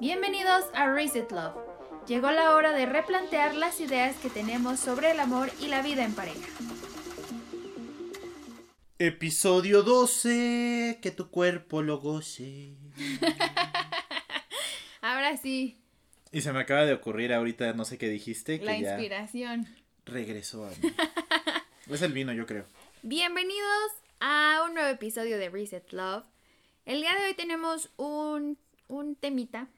Bienvenidos a Reset Love. Llegó la hora de replantear las ideas que tenemos sobre el amor y la vida en pareja. Episodio 12, que tu cuerpo lo goce. Ahora sí, Y se me acaba de ocurrir ahorita, no sé qué dijiste, que la ya inspiración. regresó a mí. es el vino, yo creo. Bienvenidos a un nuevo episodio de Reset Love. El día de hoy tenemos un, un temita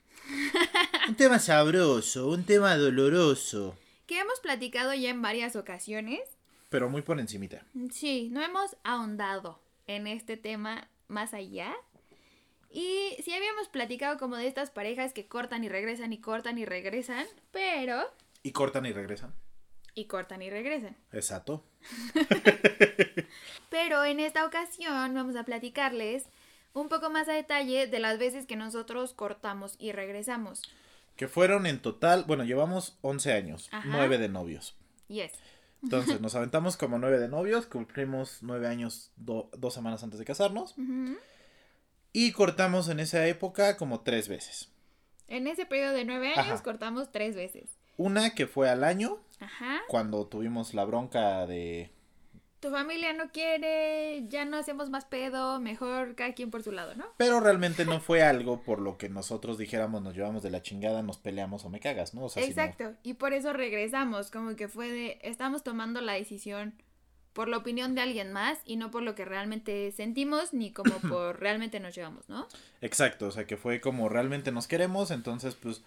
Un tema sabroso, un tema doloroso, que hemos platicado ya en varias ocasiones. pero muy por encimita. Sí, no hemos ahondado en este tema más allá. Y sí habíamos platicado como de estas parejas que cortan y regresan y cortan y regresan, pero... Y cortan y regresan. Y cortan y regresan. Exacto. Pero en esta ocasión vamos a platicarles un poco más a detalle de las veces que nosotros cortamos y regresamos. Que fueron en total, bueno, llevamos 11 años, Ajá. 9 de novios. Yes. Entonces nos aventamos como 9 de novios, cumplimos 9 años do- dos semanas antes de casarnos. Y cortamos en esa época como tres veces. En ese periodo de nueve años Ajá. cortamos tres veces. Una que fue al año, Ajá. cuando tuvimos la bronca de... Tu familia no quiere, ya no hacemos más pedo, mejor cada quien por su lado, ¿no? Pero realmente no fue algo por lo que nosotros dijéramos nos llevamos de la chingada, nos peleamos o me cagas, ¿no? O sea, si no- Exacto. Y por eso regresamos, como que fue de, estamos tomando la decisión por la opinión de alguien más y no por lo que realmente sentimos ni como por realmente nos llevamos, ¿no? Exacto, o sea que fue como realmente nos queremos, entonces pues...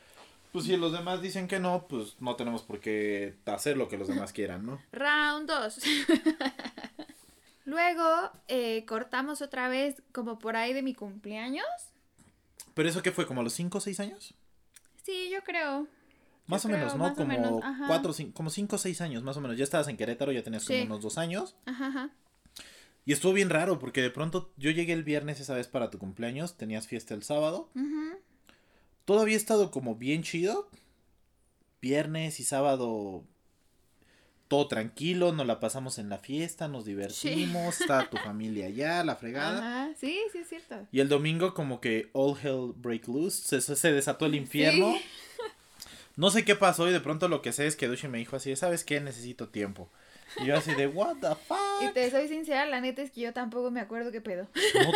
Pues si los demás dicen que no, pues no tenemos por qué hacer lo que los demás quieran, ¿no? Round 2. Luego eh, cortamos otra vez como por ahí de mi cumpleaños. Pero eso que fue como a los 5 o 6 años? Sí, yo creo. Más o creo, menos, ¿no? más como menos, ajá. 4 como 5 o 6 años, más o menos. Ya estabas en Querétaro, ya tenías como unos 2 años. Ajá, ajá. Y estuvo bien raro porque de pronto yo llegué el viernes esa vez para tu cumpleaños, tenías fiesta el sábado. Ujú. Todo había estado como bien chido. Viernes y sábado todo tranquilo, nos la pasamos en la fiesta, nos divertimos, estaba tu familia allá, la fregada. Ajá, sí, sí es cierto. Y el domingo como que all hell break loose, se, se desató el infierno. Sí. No sé qué pasó y de pronto lo que sé es que Dushi me dijo así, ¿sabes qué? Necesito tiempo. Y yo así de, what the fuck? Y te soy sincera, la neta es que yo tampoco me acuerdo qué pedo.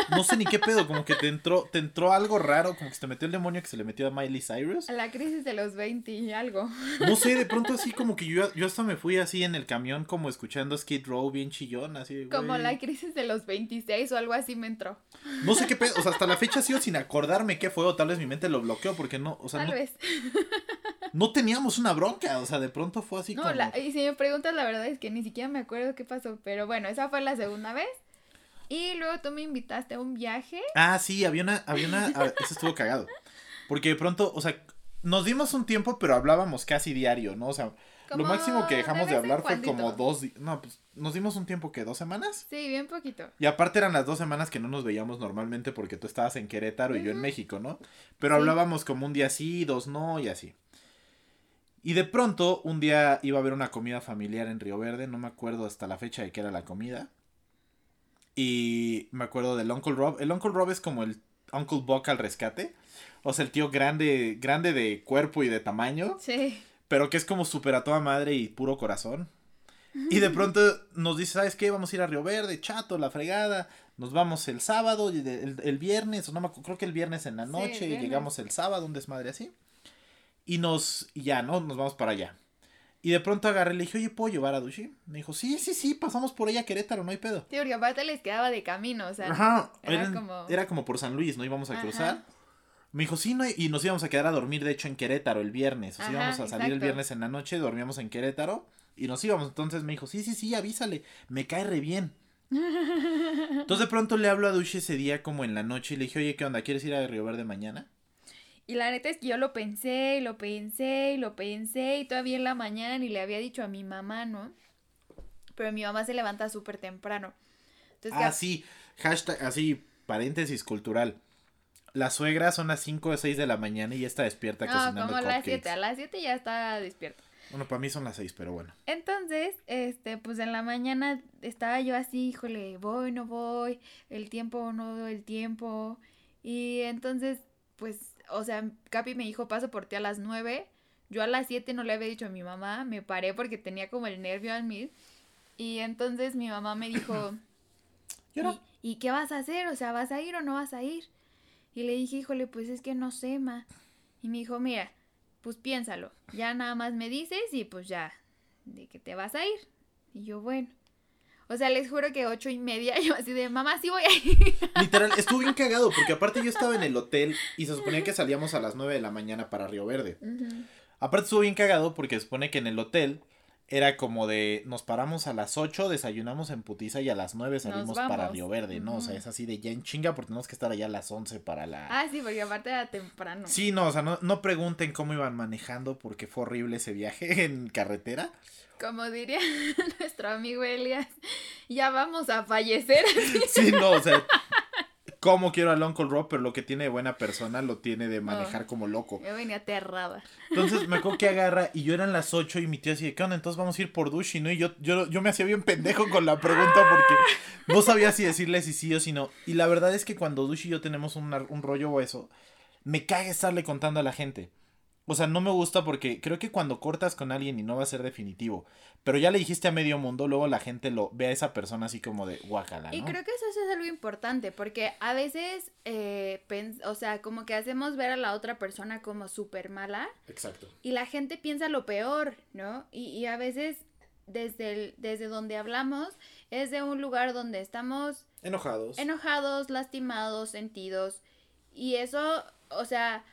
No, no sé ni qué pedo, como que te entró, te entró algo raro, como que se te metió el demonio que se le metió a Miley Cyrus. A la crisis de los 20 y algo. No sé, de pronto así como que yo, yo hasta me fui así en el camión como escuchando Skid Row bien chillón, así de, Como la crisis de los 26 o algo así me entró. No sé qué pedo, o sea, hasta la fecha sigo sin acordarme qué fue o tal vez mi mente lo bloqueó porque no, o sea, Tal no, vez. No teníamos una bronca, o sea, de pronto fue así No, como... la- y si me preguntas, la verdad es que ni siquiera me acuerdo qué pasó. Pero bueno, esa fue la segunda vez. Y luego tú me invitaste a un viaje. Ah, sí, había una, había una, a- eso estuvo cagado. Porque de pronto, o sea, nos dimos un tiempo, pero hablábamos casi diario, ¿no? O sea, Como lo máximo que dejamos de hablar fue como dos, no, pues nos dimos un tiempo que dos semanas. Sí, bien poquito. Y aparte eran las dos semanas que no nos veíamos normalmente porque tú estabas en Querétaro y yo en. México, ¿no? Pero Sí. hablábamos como un día sí, dos no y así. Y de pronto, un día iba a haber una comida familiar en Río Verde, no me acuerdo hasta la fecha de qué era la comida. Y me acuerdo del Uncle Rob. El Uncle Rob es como el Uncle Buck al rescate. O sea, el tío grande, grande de cuerpo y de tamaño, Sí. pero que es como súper a toda madre y puro corazón. Y de pronto nos dice, ¿sabes qué? Vamos a ir a Río Verde, chato, la fregada. Nos vamos el sábado el, el viernes, o no me creo que el viernes en la Sí, noche, y llegamos el sábado, un desmadre así. Y nos, y ya, ¿no? Nos vamos para allá. Y de pronto agarré y le dije, oye, ¿puedo llevar a Dushi? Me dijo, sí, sí, sí, pasamos por ella a Querétaro, no hay pedo. Sí, porque aparte les quedaba de camino, o sea. Ajá, era como- era como por San Luis, ¿no? Íbamos a Ajá. cruzar. Me dijo, sí, no, hay-". y nos íbamos a quedar a dormir, de hecho, en Querétaro el viernes. O sea, Ajá, íbamos a salir el viernes en la noche, dormíamos en Querétaro y nos íbamos. Entonces me dijo, sí, sí, sí, avísale, me cae re bien. Entonces de pronto le hablo a Dushi ese día como en la noche y le dije, oye, ¿qué onda? ¿Quieres ir a Río Verde mañana? Y la neta es que yo lo pensé, y lo pensé, y lo pensé, y todavía en la mañana ni le había dicho a mi mamá, ¿no? Pero mi mamá se levanta súper temprano. Entonces, Ah, sí, hashtag, así, paréntesis cultural. Las suegras son las 5 o 6 de la mañana y ya está despierta no, cocinando como a las cupcakes. 7, a las 7 ya está despierta. Bueno, para mí son las 6, pero bueno. Entonces, este, pues en la mañana estaba yo así, híjole, voy, no voy, el tiempo, no el tiempo. Y entonces, pues o sea, Capi me dijo, paso por ti a las nueve. Yo a las siete no le había dicho a mi mamá, me paré porque tenía como el nervio al mil. Y entonces mi mamá me dijo, ¿Y ahora? ¿Y, ¿y qué vas a hacer? O sea, ¿vas a ir o no vas a ir? Y le dije, híjole, pues es que no sé, ma. Y me dijo, mira, pues piénsalo. Ya nada más me dices y pues ya, de que te vas a ir. Y yo, bueno. O sea, les juro que ocho y media, yo así de, mamá, sí voy a ir. Literal, estuvo bien cagado porque aparte yo estaba en el hotel y se suponía que salíamos a las 9 de la mañana para Río Verde. Aparte estuvo bien cagado porque se supone que en el hotel era como de nos paramos a las 8, desayunamos en Putiza y a las 9 salimos para. Río Verde, ¿no? O sea, es así de ya en chinga porque tenemos que estar allá a las 11 para la... Ah, sí, porque aparte era temprano. Sí, no, o sea, no, no pregunten cómo iban manejando porque fue horrible ese viaje en carretera. Como diría nuestro amigo Elias, ya vamos a fallecer. Sí, no, o sea, como quiero al Uncle Rob, pero lo que tiene de buena persona lo tiene de manejar como loco. Yo venía aterrada. Entonces me acuerdo que agarra y yo eran las 8 y mi tía así de, ¿qué onda? Entonces vamos a ir por Dushi, ¿no? Y yo, yo, yo me hacía bien pendejo con la pregunta porque no sabía si decirle si sí o si no. Y la verdad es que cuando Dushi y yo tenemos una- un rollo o eso, me caga estarle contando a la gente. O sea, no me gusta porque creo que cuando cortas con alguien y no va a ser definitivo, pero ya le dijiste a medio mundo, luego la gente lo ve a esa persona así como de guacala, ¿no? Y creo que eso es algo importante, porque a veces, eh, o sea, como que hacemos ver a la otra persona como súper mala Exacto. y la gente piensa lo peor, ¿no? Y, y a veces desde, el- desde donde hablamos es de un lugar donde estamos Enojados. enojados, lastimados, sentidos. Y eso, o sea,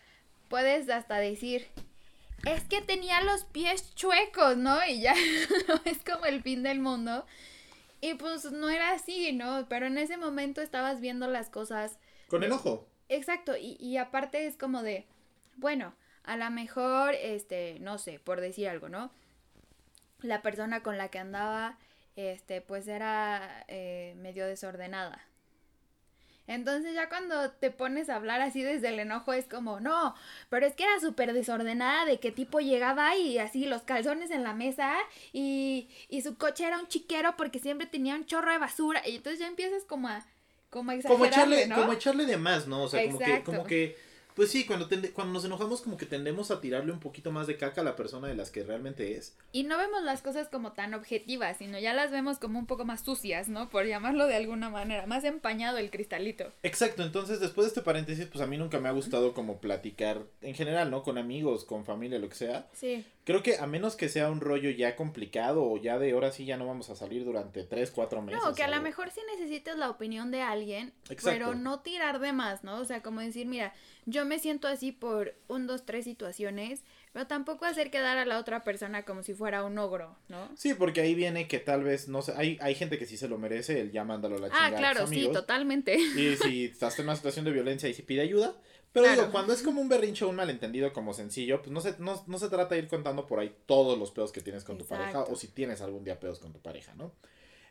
puedes hasta decir, es que tenía los pies chuecos, ¿no? Y ya no es como el fin del mundo. Y pues no era así, ¿no? Pero en ese momento estabas viendo las cosas. Con enojo. Exacto, y, y aparte es como de, bueno, a lo mejor, este, no sé, por decir algo, ¿no? La persona con la que andaba, este, pues era eh, medio desordenada. Entonces ya cuando te pones a hablar así desde el enojo es como, no, pero es que era súper desordenada de qué tipo llegaba y así los calzones en la mesa y, y su coche era un chiquero porque siempre tenía un chorro de basura y entonces ya empiezas como a, como a como echarle, ¿no? como echarle de más, ¿no? O sea, como que, como que, pues sí, cuando, tende- cuando nos enojamos como que tendemos a tirarle un poquito más de caca a la persona de las que realmente es. Y no vemos las cosas como tan objetivas, sino ya las vemos como un poco más sucias, ¿no? Por llamarlo de alguna manera, más empañado el cristalito. Exacto, entonces después de este paréntesis, pues a mí nunca me ha gustado como platicar en general, ¿no? Con amigos, con familia, lo que sea. Sí. Creo que a menos que sea un rollo ya complicado o ya de ahora sí ya no vamos a salir durante 3, 4 meses. No, que a lo mejor sí necesitas la opinión de alguien, Exacto. pero no tirar de más, ¿no? O sea, como decir, mira, yo me siento así por un, dos, tres situaciones, pero tampoco hacer quedar a la otra persona como si fuera un ogro, ¿no? Sí, porque ahí viene que tal vez, no sé, hay, hay gente que sí se lo merece, el ya mándalo a la chingada Ah, claro, sí, totalmente. Y si estás en una situación de violencia y si pide ayuda. Pero Claro. digo, cuando es como un berrinche o un malentendido como sencillo, pues no se, no, no se trata de ir contando por ahí todos los pedos que tienes con tu pareja o si tienes algún día pedos con tu pareja, ¿no?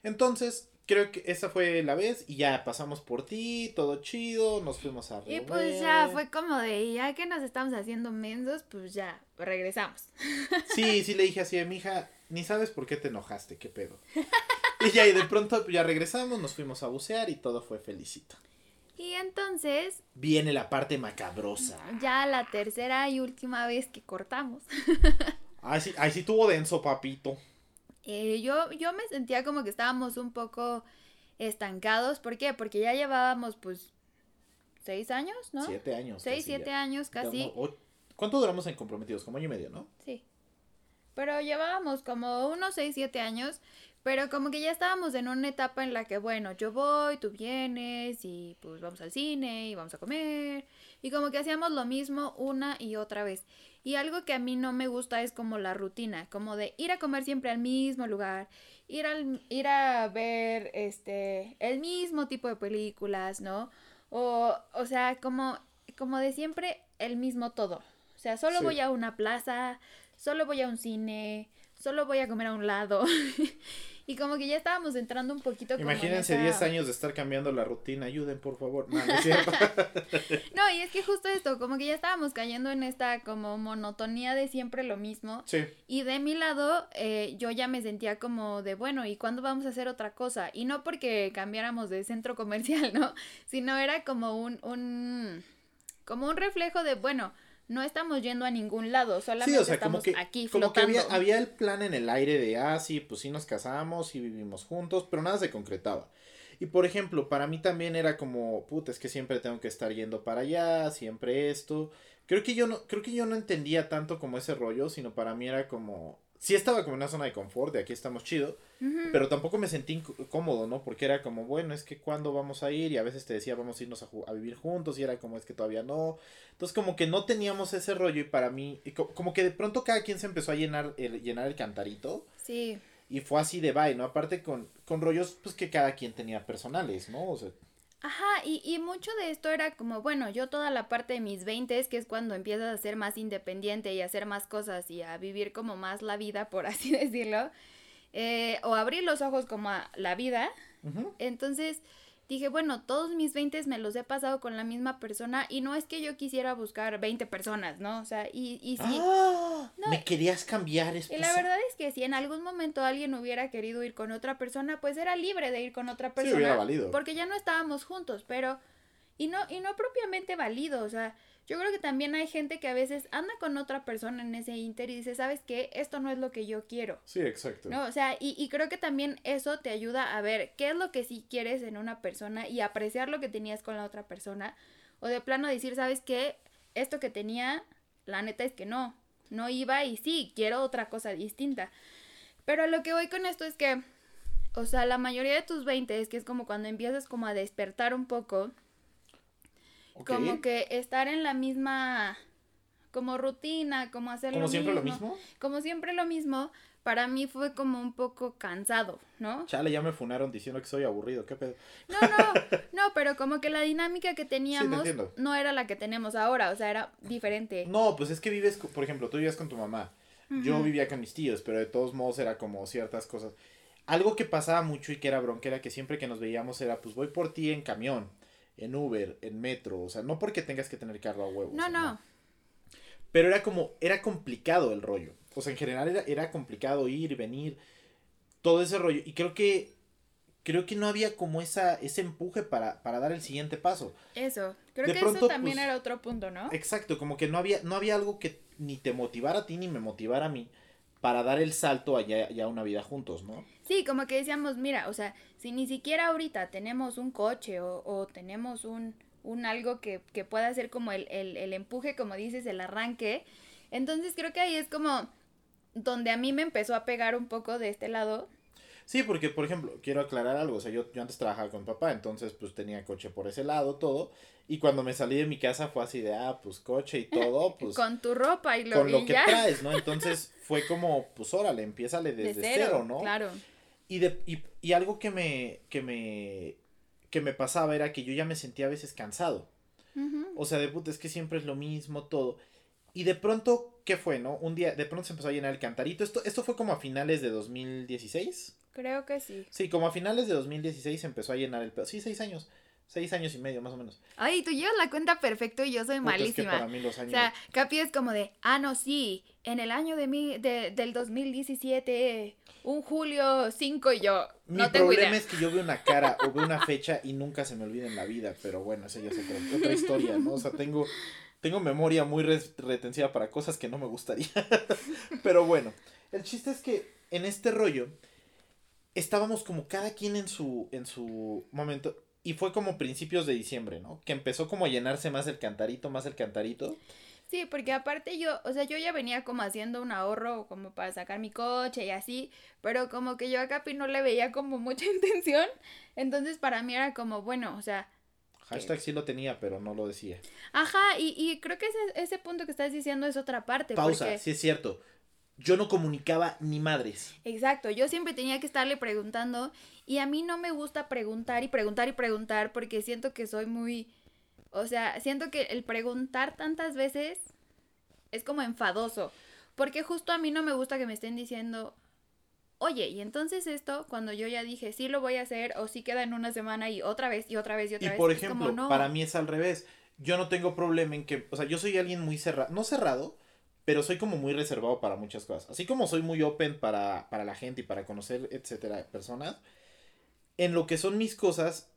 Entonces, creo que esa fue la vez y ya pasamos por ti, todo chido, nos fuimos a Y Río pues ya fue como de, ya que nos estamos haciendo mensos, pues ya, regresamos. Sí, sí le dije así de mi hija, ni sabes por qué te enojaste, qué pedo. Y ya, y de pronto ya regresamos, nos fuimos a bucear y todo fue felicito. Entonces, Viene la parte macabrosa. ya la tercera y última vez que cortamos. Ay, sí, ay, sí tuvo denso, papito. Eh, yo, yo me sentía como que estábamos un poco estancados. ¿Por qué? Porque ya llevábamos pues seis años, ¿no? Siete años. Seis, siete ya. años casi. ¿Cuánto duramos en comprometidos? Como año y medio, ¿no? Sí. Pero llevábamos como unos seis, siete años. Pero como que ya estábamos en una etapa en la que, bueno, yo voy, tú vienes y pues vamos al cine y vamos a comer. Y como que hacíamos lo mismo una y otra vez. Y algo que a mí no me gusta es como la rutina, como de ir a comer siempre al mismo lugar, ir, al, ir a ver este el mismo tipo de películas, ¿no? O, o sea, como, como de siempre el mismo todo. O sea, solo Sí. voy a una plaza, solo voy a un cine, solo voy a comer a un lado. y como que ya estábamos entrando un poquito como en Imagínense esa- 10 años de estar cambiando la rutina. Ayuden, por favor. No, no es cierto. No, y es que justo esto, como que ya estábamos cayendo en esta como monotonía de siempre lo mismo. sí. Y de mi lado, eh, yo ya me sentía como de, bueno, ¿y cuándo vamos a hacer otra cosa? Y no porque cambiáramos de centro comercial, ¿no? Sino era como un, un, como un reflejo de, bueno, no estamos yendo a ningún lado, Sí, solamente o sea, estamos como que, aquí como que flotando. había, había el plan en el aire de, ah, sí, pues sí nos casamos y vivimos juntos, pero nada se concretaba. Y por ejemplo, para mí también era como, puta, es que siempre tengo que estar yendo para allá, siempre esto. Creo que yo no, creo que yo no entendía tanto como ese rollo, sino para mí era como, sí estaba como en una zona de confort, de aquí estamos chido, pero tampoco me sentí cómodo, ¿no? Porque era como, bueno, es que cuándo vamos a ir y a veces te decía, vamos a irnos a, vivir juntos y era como, es que todavía no. Entonces como que no teníamos ese rollo y para mí, y co- como que de pronto cada quien se empezó a llenar el, llenar el cantarito Sí, y fue así de bye, ¿no? Aparte con, con rollos, pues que cada quien tenía personales, ¿no? O sea, Ajá, y, y mucho de esto era como, bueno, yo toda la parte de mis 20 que es cuando empiezas a ser más independiente y a hacer más cosas y a vivir como más la vida, por así decirlo, eh, o abrir los ojos como a la vida. ujú. Entonces dije, bueno, todos mis 20 me los he pasado con la misma persona y no es que yo quisiera buscar 20 personas, ¿no? O sea, y, y sí. ¡Ah! No, me querías cambiar, Y esposa. la verdad es que si en algún momento alguien hubiera querido ir con otra persona, pues era libre de ir con otra Sí, persona. hubiera valido. Porque ya no estábamos juntos, pero... Y no, y no propiamente válido, o sea, yo creo que también hay gente que a veces anda con otra persona en ese inter y dice, ¿sabes qué? Esto no es lo que yo quiero. Sí, exacto. ¿No? O sea, y, y creo que también eso te ayuda a ver qué es lo que sí quieres en una persona y apreciar lo que tenías con la otra persona. O de plano decir, ¿sabes qué? Esto que tenía, la neta es que no. No iba y sí, quiero otra cosa distinta. Pero lo que voy con esto es que, o sea, la mayoría de tus 20 es que es como cuando empiezas como a despertar un poco, Como que estar en la misma, como rutina, como hacer ¿Como lo siempre lo mismo. mismo? Como siempre lo mismo, para mí fue como un poco cansado, ¿no? Chale, ya me funaron diciendo que soy aburrido, ¿qué pedo? No, no, no, pero como que la dinámica que teníamos no era la que tenemos ahora, o sea, era diferente. No, pues es que vives, por ejemplo, tú vivías con tu mamá. Yo vivía con mis tíos, pero de todos modos era como ciertas cosas. Algo que pasaba mucho y que era bronca era que siempre que nos veíamos era, pues voy por ti en camión, en Uber, en metro, o sea, no porque tengas que tener carro a huevo. o No, no. Pero era como, era complicado el rollo. O sea, en general era, era complicado ir, venir, todo ese rollo. Y creo que, creo que no había como esa, ese empuje para, para dar el siguiente paso. Eso, creo De que pronto, eso también pues, era otro punto, ¿no? Exacto, como que no había, no había algo que ni te motivara a ti ni me motivara a mí para dar el salto allá ya una vida juntos, ¿no? Sí, como que decíamos, mira, o sea, si ni siquiera ahorita tenemos un coche o, o tenemos un, un algo que, que pueda ser como el, el, el empuje, como dices, el arranque, entonces creo que ahí es como donde a mí me empezó a pegar un poco de este lado. Sí, porque, por ejemplo, quiero aclarar algo, o sea, yo, yo antes trabajaba con papá, entonces pues tenía coche por ese lado, todo, y cuando me salí de mi casa fue así de, ah, pues coche y todo, pues con tu ropa y lo, con y lo que traes, ¿no? Entonces fue como, pues órale, empiézale de desde cero, cero, ¿no? Claro. Y, de, y, y algo que me, que me, que me pasaba era que yo ya me sentía a veces cansado. O sea, de puta, es que siempre es lo mismo, todo. Y de pronto, ¿qué fue, no? Un día, de pronto se empezó a llenar el cantarito. Esto, esto fue como a finales de 2016. Creo que sí. Sí, como a finales de 2016 se empezó a llenar el... Sí, seis años. Seis años y medio, más o menos. Ay, tú llevas la cuenta perfecto y yo soy Puta, es que malísima. para mí los O años... sea, Capi es como de, ah, no, sí, en el año de mi, de, del 2017, un julio 5 y yo, Mi no tengo problema idea. es que yo veo una cara o veo una fecha y nunca se me olvida en la vida, pero bueno, esa ya es otra, otra historia, ¿no? O sea, tengo, tengo memoria muy retentiva para cosas que no me gustaría. pero bueno, el chiste es que en este rollo estábamos como cada quien en su, en su momento y fue como principios de diciembre, ¿no? Que empezó como a llenarse más el cantarito, más el cantarito. Sí, porque aparte yo, o sea, yo ya venía como haciendo un ahorro como para sacar mi coche y así, pero como que yo a Capi no le veía como mucha intención, entonces para mí era como, bueno, o sea, Hashtag sí lo tenía, pero no lo decía. ajá, y, y creo que ese, ese punto que estás diciendo es otra parte. Pausa, porque- sí es cierto. Yo no comunicaba ni madres. Exacto, yo siempre tenía que estarle preguntando y a mí no me gusta preguntar y preguntar y preguntar porque siento que soy muy, o sea, siento que el preguntar tantas veces es como enfadoso, porque justo a mí no me gusta que me estén diciendo, oye, y entonces esto, cuando yo ya dije, sí lo voy a hacer o sí queda en una semana y otra vez y otra vez y Y otra vez. por es como, ejemplo, no. para mí es al revés. Yo no tengo problema en que, o sea, yo soy alguien muy cerrado, no cerrado, pero soy como muy reservado para muchas cosas. Así como soy muy open para, para la gente y para conocer, etcétera, personas. En lo que son mis cosas,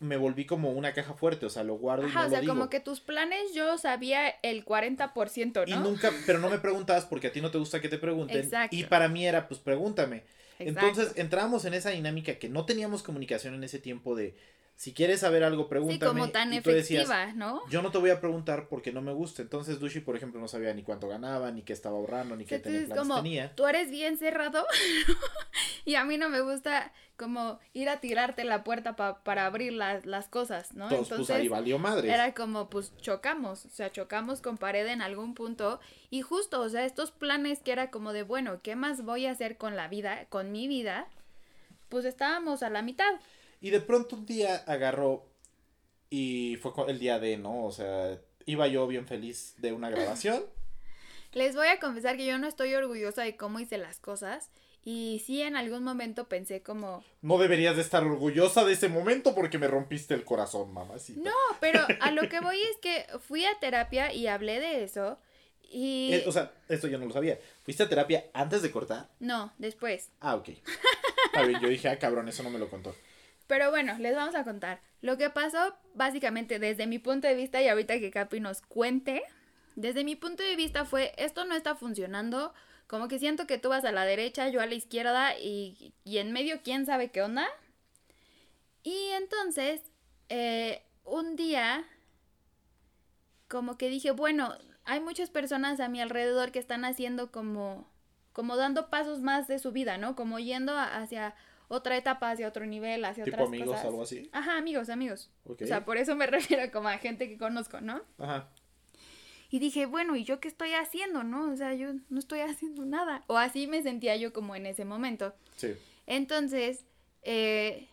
me volví como una caja fuerte, o sea, lo guardo y Ajá, no o sea, lo digo. como que tus planes yo sabía el 40%, ¿no? Y nunca, pero no me preguntabas porque a ti no te gusta que te pregunten. Exacto. Y para mí era, pues pregúntame. Exacto. Entonces entramos en esa dinámica que no teníamos comunicación en ese tiempo de, si quieres saber algo, Sí, pregúntame. como tan y tú decías, efectiva, ¿no? yo no te voy a preguntar porque no me gusta. Entonces Dushi, por ejemplo, no sabía ni cuánto ganaba, ni qué estaba ahorrando, ni qué tenía planes como tenía. tú eres bien cerrado y a mí no me gusta como ir a tirarte la puerta pa- para abrir las, las cosas, ¿no? Entonces, pues ahí valió madre. era como pues chocamos, o sea, chocamos con pared en algún punto y justo, o sea, estos planes que era como de, bueno, ¿qué más voy a hacer con la vida, con mi vida? Pues estábamos a la mitad. Y de pronto un día agarró y fue el día de, ¿no? O sea, iba yo bien feliz de una grabación. Les voy a confesar que yo no estoy orgullosa de cómo hice las cosas y sí en algún momento pensé como, No deberías de estar orgullosa de ese momento porque me rompiste el corazón, mamacita. No, pero a lo que voy es que fui a terapia y hablé de eso y... Eh, o sea, esto yo no lo sabía. ¿Fuiste a terapia antes de cortar? No, después. Ah, ok. A ver, yo dije, ah, cabrón, eso no me lo contó. Pero bueno, les vamos a contar. Lo que pasó básicamente desde mi punto de vista y ahorita que Capi nos cuente, desde mi punto de vista fue, esto no está funcionando, como que siento que tú vas a la derecha, yo a la izquierda y, y en medio quién sabe qué onda. Y entonces, eh, un día, como que dije, bueno, hay muchas personas a mi alrededor que están haciendo como, como dando pasos más de su vida, ¿no? Como yendo hacia otra etapa, hacia otro nivel, hacia Tipo otras amigos, cosas. algo así. Ajá, amigos, amigos. O sea, por eso me refiero como a gente que conozco, ¿no? Ajá. Y dije, bueno, ¿y yo qué estoy haciendo, no? O sea, yo no estoy haciendo nada. O así me sentía yo como en ese momento. Sí. Entonces, eh,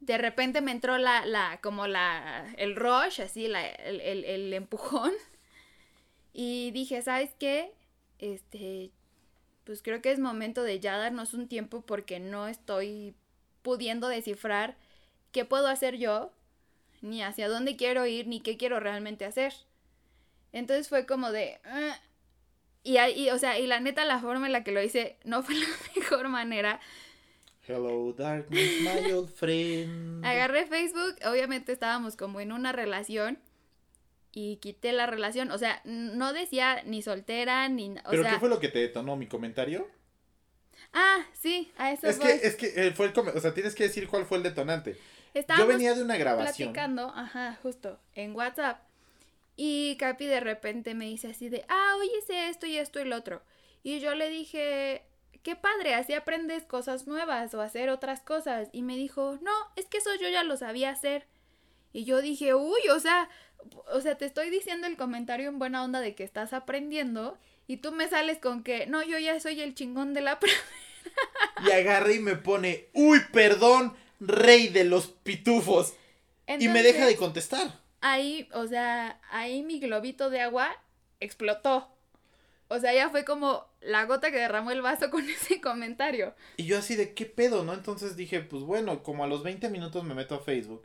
de repente me entró la, la, como la, el rush, así, la, el, el, el empujón. Y dije, ¿sabes qué? Este, pues creo que es momento de ya darnos un tiempo porque no estoy pudiendo descifrar qué puedo hacer yo, ni hacia dónde quiero ir, ni qué quiero realmente hacer. Entonces fue como de... "Ah". Y, ahí, o sea, y la neta, la forma en la que lo hice no fue la mejor manera. Hello, darkness, my old friend. Agarré Facebook, obviamente estábamos como en una relación y quité la relación. O sea, no decía ni soltera ni... O ¿Pero sea, qué fue lo que te detonó mi comentario? Ah, sí, a eso Es voy. que, es que eh, fue el come- o sea, tienes que decir cuál fue el detonante. Estábamos Yo venía de una grabación. platicando, ajá, justo, en WhatsApp. Y Capi de repente me dice así de, ah, oye, hice esto y esto y lo otro. Y yo le dije, qué padre, así aprendes cosas nuevas o hacer otras cosas. Y me dijo, no, es que eso yo ya lo sabía hacer. Y yo dije, uy, o sea, o sea, te estoy diciendo el comentario en buena onda de que estás aprendiendo. Y tú me sales con que, no, yo ya soy el chingón de la... prueba". Y agarré y me pone, uy, perdón, rey de los pitufos. y me deja de contestar. ahí, o sea, ahí mi globito de agua explotó. O sea, ya fue como la gota que derramó el vaso con ese comentario. Y yo así de, ¿qué pedo, no? Entonces dije, pues bueno, como a los 20 minutos me meto a Facebook.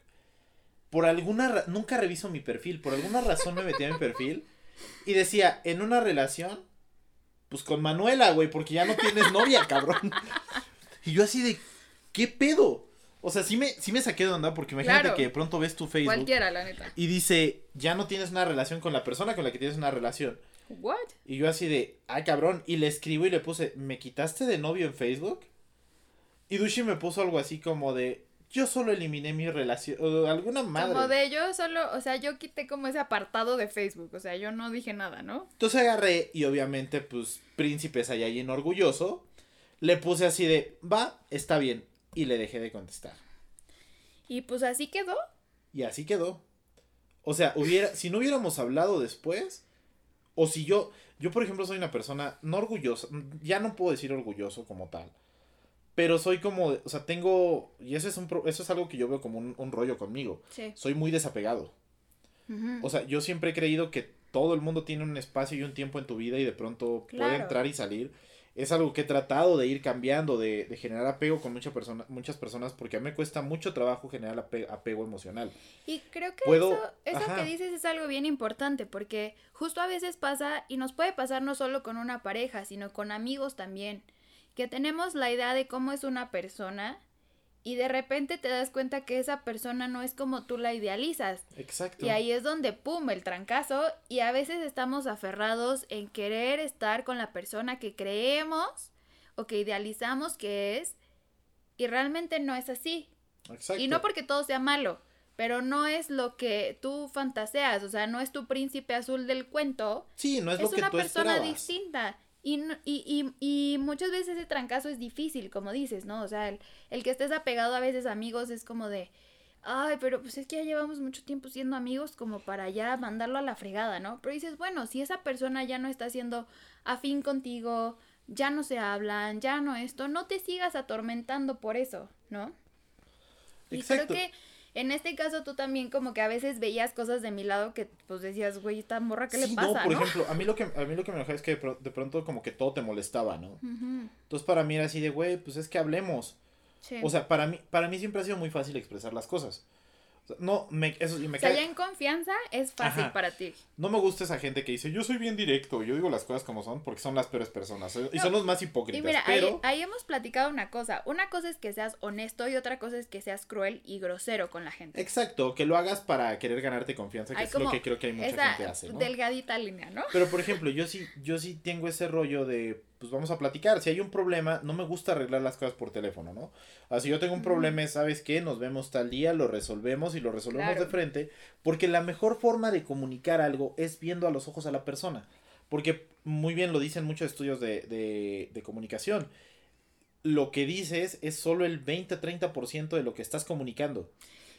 Por alguna ra- nunca reviso mi perfil, por alguna razón me metí a mi perfil y decía, en una relación, pues con Manuela, güey, porque ya no tienes novia, cabrón. Y yo así de, ¿qué pedo? O sea, sí me, sí me saqué de onda porque imagínate Claro. que de pronto ves tu Facebook Cualquiera, la neta. y dice, ya no tienes una relación con la persona con la que tienes una relación. ¿What? Y yo así de, ay cabrón, y le escribo y le puse, ¿me quitaste de novio en Facebook? Y Dushi me puso algo así como de, yo solo eliminé mi relación, o alguna madre. Como de yo solo, o sea, yo quité como ese apartado de Facebook. O sea, yo no dije nada, ¿no? Entonces agarré y obviamente, pues, príncipe Saiyajin orgulloso, le puse así de, va, está bien, y le dejé de contestar. Y pues así quedó. Y así quedó. O sea, hubiera, si no hubiéramos hablado después, o si yo, yo por ejemplo soy una persona no orgullosa, ya no puedo decir orgulloso como tal, pero soy como, o sea, tengo, y eso es, un, eso es algo que yo veo como un, un rollo conmigo, Sí. soy muy desapegado. O sea, yo siempre he creído que todo el mundo tiene un espacio y un tiempo en tu vida y de pronto puede entrar y salir. Es algo que he tratado de ir cambiando, de, de generar apego con mucha persona, muchas personas, porque a mí me cuesta mucho trabajo generar ape- apego emocional. Y creo que Puedo- eso, eso que dices es algo bien importante, porque justo a veces pasa, y nos puede pasar no solo con una pareja, sino con amigos también, que tenemos la idea de cómo es una persona y de repente te das cuenta que esa persona no es como tú la idealizas. Exacto. Y ahí es donde, ¡pum!, el trancazo. Y a veces estamos aferrados en querer estar con la persona que creemos o que idealizamos que es. Y realmente no es así. Exacto. Y no porque todo sea malo, pero no es lo que tú fantaseas. O sea, no es tu príncipe azul del cuento. Sí, no es, Es, lo que una tú persona esperabas. distinta. Y, no- y, y, y muchas veces ese trancazo es difícil, como dices, ¿no? O sea, el, el que estés apegado a veces a amigos es como de, ay, pero pues es que ya llevamos mucho tiempo siendo amigos como para ya mandarlo a la fregada, ¿no? Pero dices, bueno, si esa persona ya no está siendo afín contigo, ya no se hablan, ya no esto, no te sigas atormentando por eso, ¿no? Y Exacto. creo que en este caso tú también como que a veces veías cosas de mi lado que pues decías, güey, esta morra, ¿qué Sí, le pasa? no, por ¿no? ejemplo, a mí lo que a mí lo que me enojaba es que de pro- de pronto como que todo te molestaba, ¿no? Entonces para mí era así de, güey, pues es que hablemos. sí. O sea, para mí para mí siempre ha sido muy fácil expresar las cosas. No me eso y me O sea, cae- ya en confianza es fácil Ajá. para ti. no me gusta esa gente que dice, "Yo soy bien directo, yo digo las cosas como son porque son las peores personas." ¿eh? Y son los más Y hipócritas, mira, ahí, pero ahí hemos platicado una cosa. Una cosa es que seas honesto y otra cosa es que seas cruel y grosero con la gente. Exacto, que lo hagas para querer ganarte confianza, que Hay es lo que creo que hay mucha Esa gente hace, ¿no? delgadita línea, ¿no? Pero por ejemplo, yo sí, yo sí tengo ese rollo de, pues vamos a platicar. Si hay un problema, no me gusta arreglar las cosas por teléfono, ¿no? Sea, si yo tengo un problema, ¿sabes qué? Nos vemos tal día, lo resolvemos y lo resolvemos Claro. de frente. Porque la mejor forma de comunicar algo es viendo a los ojos a la persona. Porque muy bien lo dicen muchos estudios de, de, de comunicación. Lo que dices es solo el 20-30% de lo que estás comunicando.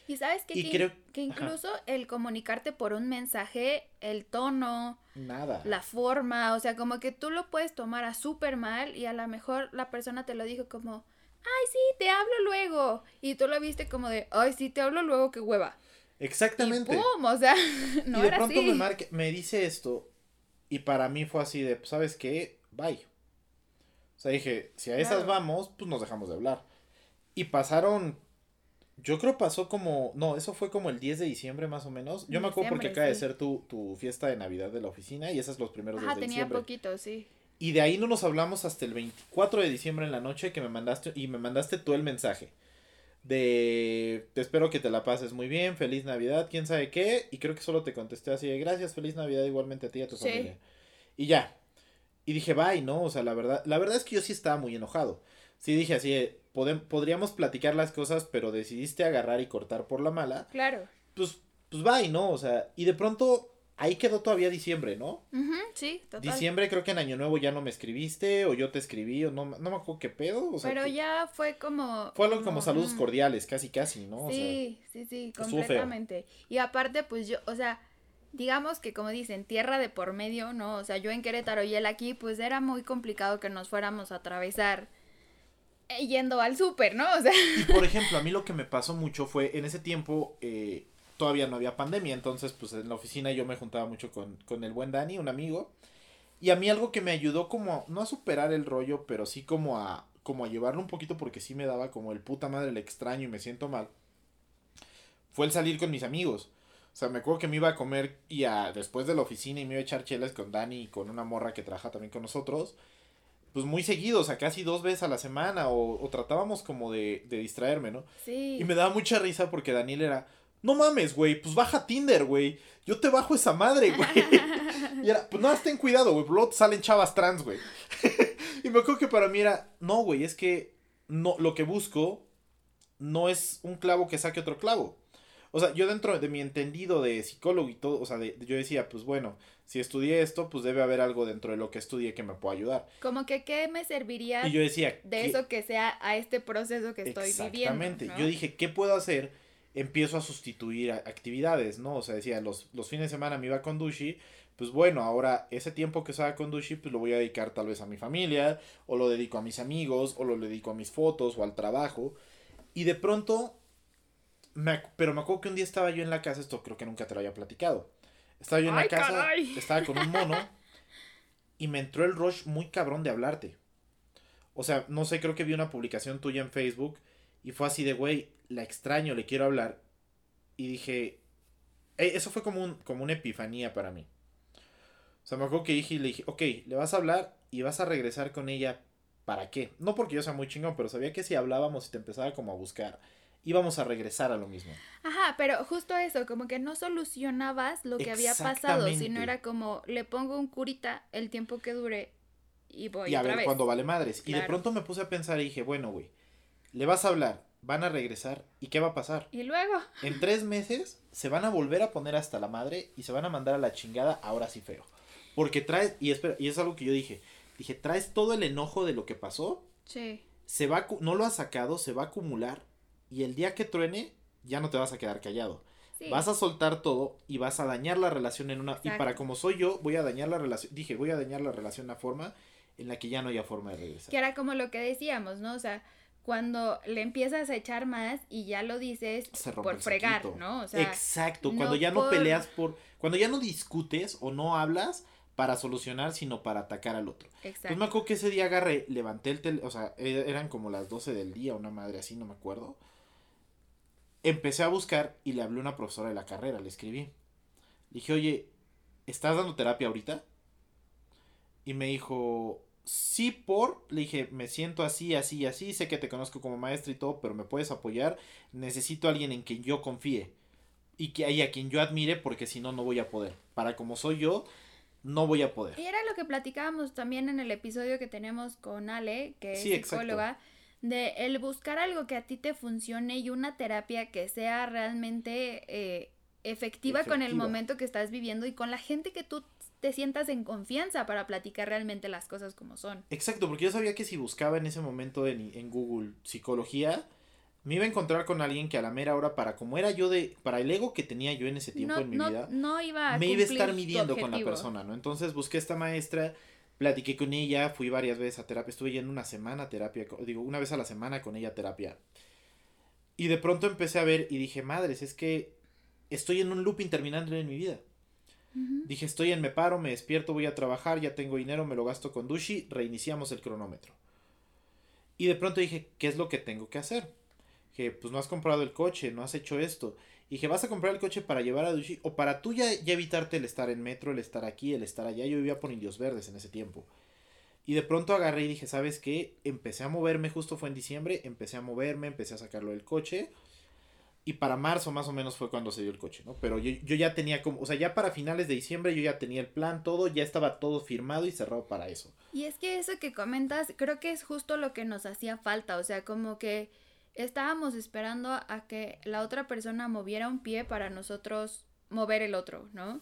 Y sabes qué? Y que, creo- que ajá. incluso el comunicarte por un mensaje, el tono, Nada. la forma, o sea, como que tú lo puedes tomar a súper mal y a lo mejor la persona te lo dijo como, ay, sí, te hablo luego. Y tú lo viste como de, ay, sí, te hablo luego, qué hueva. Exactamente. Y pum, o sea, no y de era pronto así. me marca, me dice esto y para mí fue así de, pues, ¿sabes qué? Bye. O sea, dije, si a esas Claro. vamos, pues nos dejamos de hablar. Y pasaron, yo creo pasó como, no, eso fue como el 10 de diciembre más o menos. Yo me acuerdo porque acaba de ser tu, tu fiesta de Navidad de la oficina y esas los primeros días Ajá, de tenía diciembre. poquito, sí. Y de ahí no nos hablamos hasta el 24 de diciembre en la noche que me mandaste y me mandaste tú el mensaje de te espero que te la pases muy bien, feliz Navidad, quién sabe qué, y creo que solo te contesté así de gracias, feliz Navidad igualmente a ti y a tu Sí. familia. Y ya. Y dije, bye, ¿no? O sea, la verdad, la verdad es que yo sí estaba muy enojado. Sí dije así, de, "Podem- podríamos platicar las cosas, pero decidiste agarrar y cortar por la mala, Claro. pues, pues bye, ¿no? O sea, y de pronto ahí quedó todavía diciembre, ¿no? Ujú, sí, total. Diciembre creo que en Año Nuevo ya no me escribiste o yo te escribí o no, no me acuerdo qué pedo. O sea, Pero que- ya fue como... fue algo como saludos mm, cordiales, casi casi, ¿no? O sea, Sí, sí, sí, feo. completamente. Y aparte, pues yo, o sea, digamos que como dicen, tierra de por medio, ¿no? O sea, yo en Querétaro y él aquí, pues era muy complicado que nos fuéramos a atravesar yendo al súper, ¿no? O sea, Y por ejemplo, a mí lo que me pasó mucho fue, en ese tiempo eh, todavía no había pandemia, entonces pues en la oficina yo me juntaba mucho con, con el buen Dani, un amigo. Y a mí algo que me ayudó como, no a superar el rollo, pero sí como a, como a llevarlo un poquito porque sí me daba como el puta madre el extraño y me siento mal, fue el salir con mis amigos. O sea, me acuerdo que me iba a comer y a, después de la oficina y me iba a echar chelas con Dani y con una morra que trabaja también con nosotros. Pues muy seguido, o sea, casi dos veces a la semana o, o tratábamos como de, de distraerme, ¿no? sí. Y me daba mucha risa porque Daniel era, no mames, güey, pues baja Tinder, güey. Yo te bajo esa madre, güey. y era, pues no, ten cuidado, güey, luego salen chavas trans, güey. y me acuerdo que para mí era, no, güey, es que no, lo que busco no es un clavo que saque otro clavo. O sea, yo dentro de mi entendido de psicólogo y todo, o sea, de- yo decía, pues bueno, si estudié esto, pues debe haber algo dentro de lo que estudié que me pueda ayudar. Como que, ¿qué me serviría Y yo decía, de ¿qué- eso que sea a este proceso que estoy viviendo? Exactamente. ¿no? Yo dije, ¿qué puedo hacer? Empiezo a sustituir actividades, ¿no? O sea, decía, los, los fines de semana me iba con Dushi. Pues bueno, ahora ese tiempo que estaba con Dushi, pues lo voy a dedicar tal vez a mi familia, o lo dedico a mis amigos, o lo dedico a mis fotos, o al trabajo. Y de pronto, me pero me acuerdo que un día estaba yo en la casa, esto creo que nunca te lo había platicado. Estaba yo en ¡Ay, la casa, caray! estaba con un mono, y me entró el rush muy cabrón de hablarte. O sea, no sé, creo que vi una publicación tuya en Facebook y fue así de, güey, la extraño, le quiero hablar. Y dije, eh, eso fue como, un, como una epifanía para mí. O sea, me acuerdo que dije y le dije, ok, le vas a hablar y vas a regresar con ella ¿para qué? No porque yo sea muy chingón, pero sabía que si hablábamos y te empezaba como a buscar, íbamos a regresar a lo mismo. Ajá, pero justo eso, como que no solucionabas lo que había pasado, sino era como, le pongo un curita el tiempo que dure y voy. Y a ver cuándo vale madres. Y de pronto me puse a pensar y dije, bueno, güey, le vas a hablar, van a regresar, ¿y qué va a pasar? Y luego. En tres meses se van a volver a poner hasta la madre y se van a mandar a la chingada ahora sí feo. Porque traes, y, espera, y es algo que yo dije, dije, traes todo el enojo de lo que pasó. Sí. Se va, no lo has sacado, se va a acumular y el día que truene ya no te vas a quedar callado. Vas a soltar todo y vas a dañar la relación en una... Y para como soy yo, voy a dañar la relación... Dije, voy a dañar la relación de una forma en la que ya no haya forma de regresar. Que era como lo que decíamos, ¿no? O sea, cuando le empiezas a echar más y ya lo dices por fregar, ¿no? O sea, Exacto, cuando ya no peleas por... Cuando ya no discutes o no hablas para solucionar, sino para atacar al otro. Exacto. Pues me acuerdo que ese día agarré, levanté el teléfono, o sea, e-, eran como las 12 del día, una madre así, no me acuerdo empecé a buscar y le hablé a una profesora de la carrera, le escribí. Le dije, oye, ¿estás dando terapia ahorita? Y me dijo, sí, por. Le dije, me siento así, así, así. Sé que te conozco como maestra y todo, pero me puedes apoyar. Necesito a alguien en quien yo confíe. Y que haya quien yo admire, porque si no, no voy a poder. Para como soy yo, no voy a poder. Y era lo que platicábamos también en el episodio que tenemos con Ale, que es psicóloga de el buscar algo que a ti te funcione y una terapia que sea realmente eh, efectiva, con el momento que estás viviendo y con la gente que tú te sientas en confianza para platicar realmente las cosas como son. Exacto, porque yo sabía que si buscaba en ese momento en, en Google psicología, me iba a encontrar con alguien que a la mera hora, para como era yo de, para el ego que tenía yo en ese tiempo en mi vida, no iba me iba a estar midiendo con la persona, ¿no? Entonces busqué a esta maestra platiqué con ella, fui varias veces a terapia, estuve yendo una semana a terapia, digo, una vez a la semana con ella a terapia. Y de pronto empecé a ver y dije, madres, es que estoy en un loop interminable en mi vida. Dije, estoy en me paro, me despierto, voy a trabajar, ya tengo dinero, me lo gasto con Dushi, reiniciamos el cronómetro. Y de pronto dije, ¿qué es lo que tengo que hacer? Que pues no has comprado el coche, no has hecho esto. Y dije, ¿vas a comprar el coche para llevar a Dushi o para tú ya, evitarte el estar en metro, el estar aquí, el estar allá? Yo vivía por Indios Verdes en ese tiempo. Y de pronto agarré y dije, ¿sabes qué? Empecé a moverme, justo fue en diciembre, empecé a moverme, empecé a sacarlo del coche. Y para marzo más o menos fue cuando se dio el coche, ¿no? Pero yo, yo, ya tenía como, o sea, ya para finales de diciembre yo ya tenía el plan, todo, ya estaba todo firmado y cerrado para eso. Y es que eso que comentas, creo que es justo lo que nos hacía falta, o sea, como que estábamos esperando a que la otra persona moviera un pie para nosotros mover el otro, ¿no?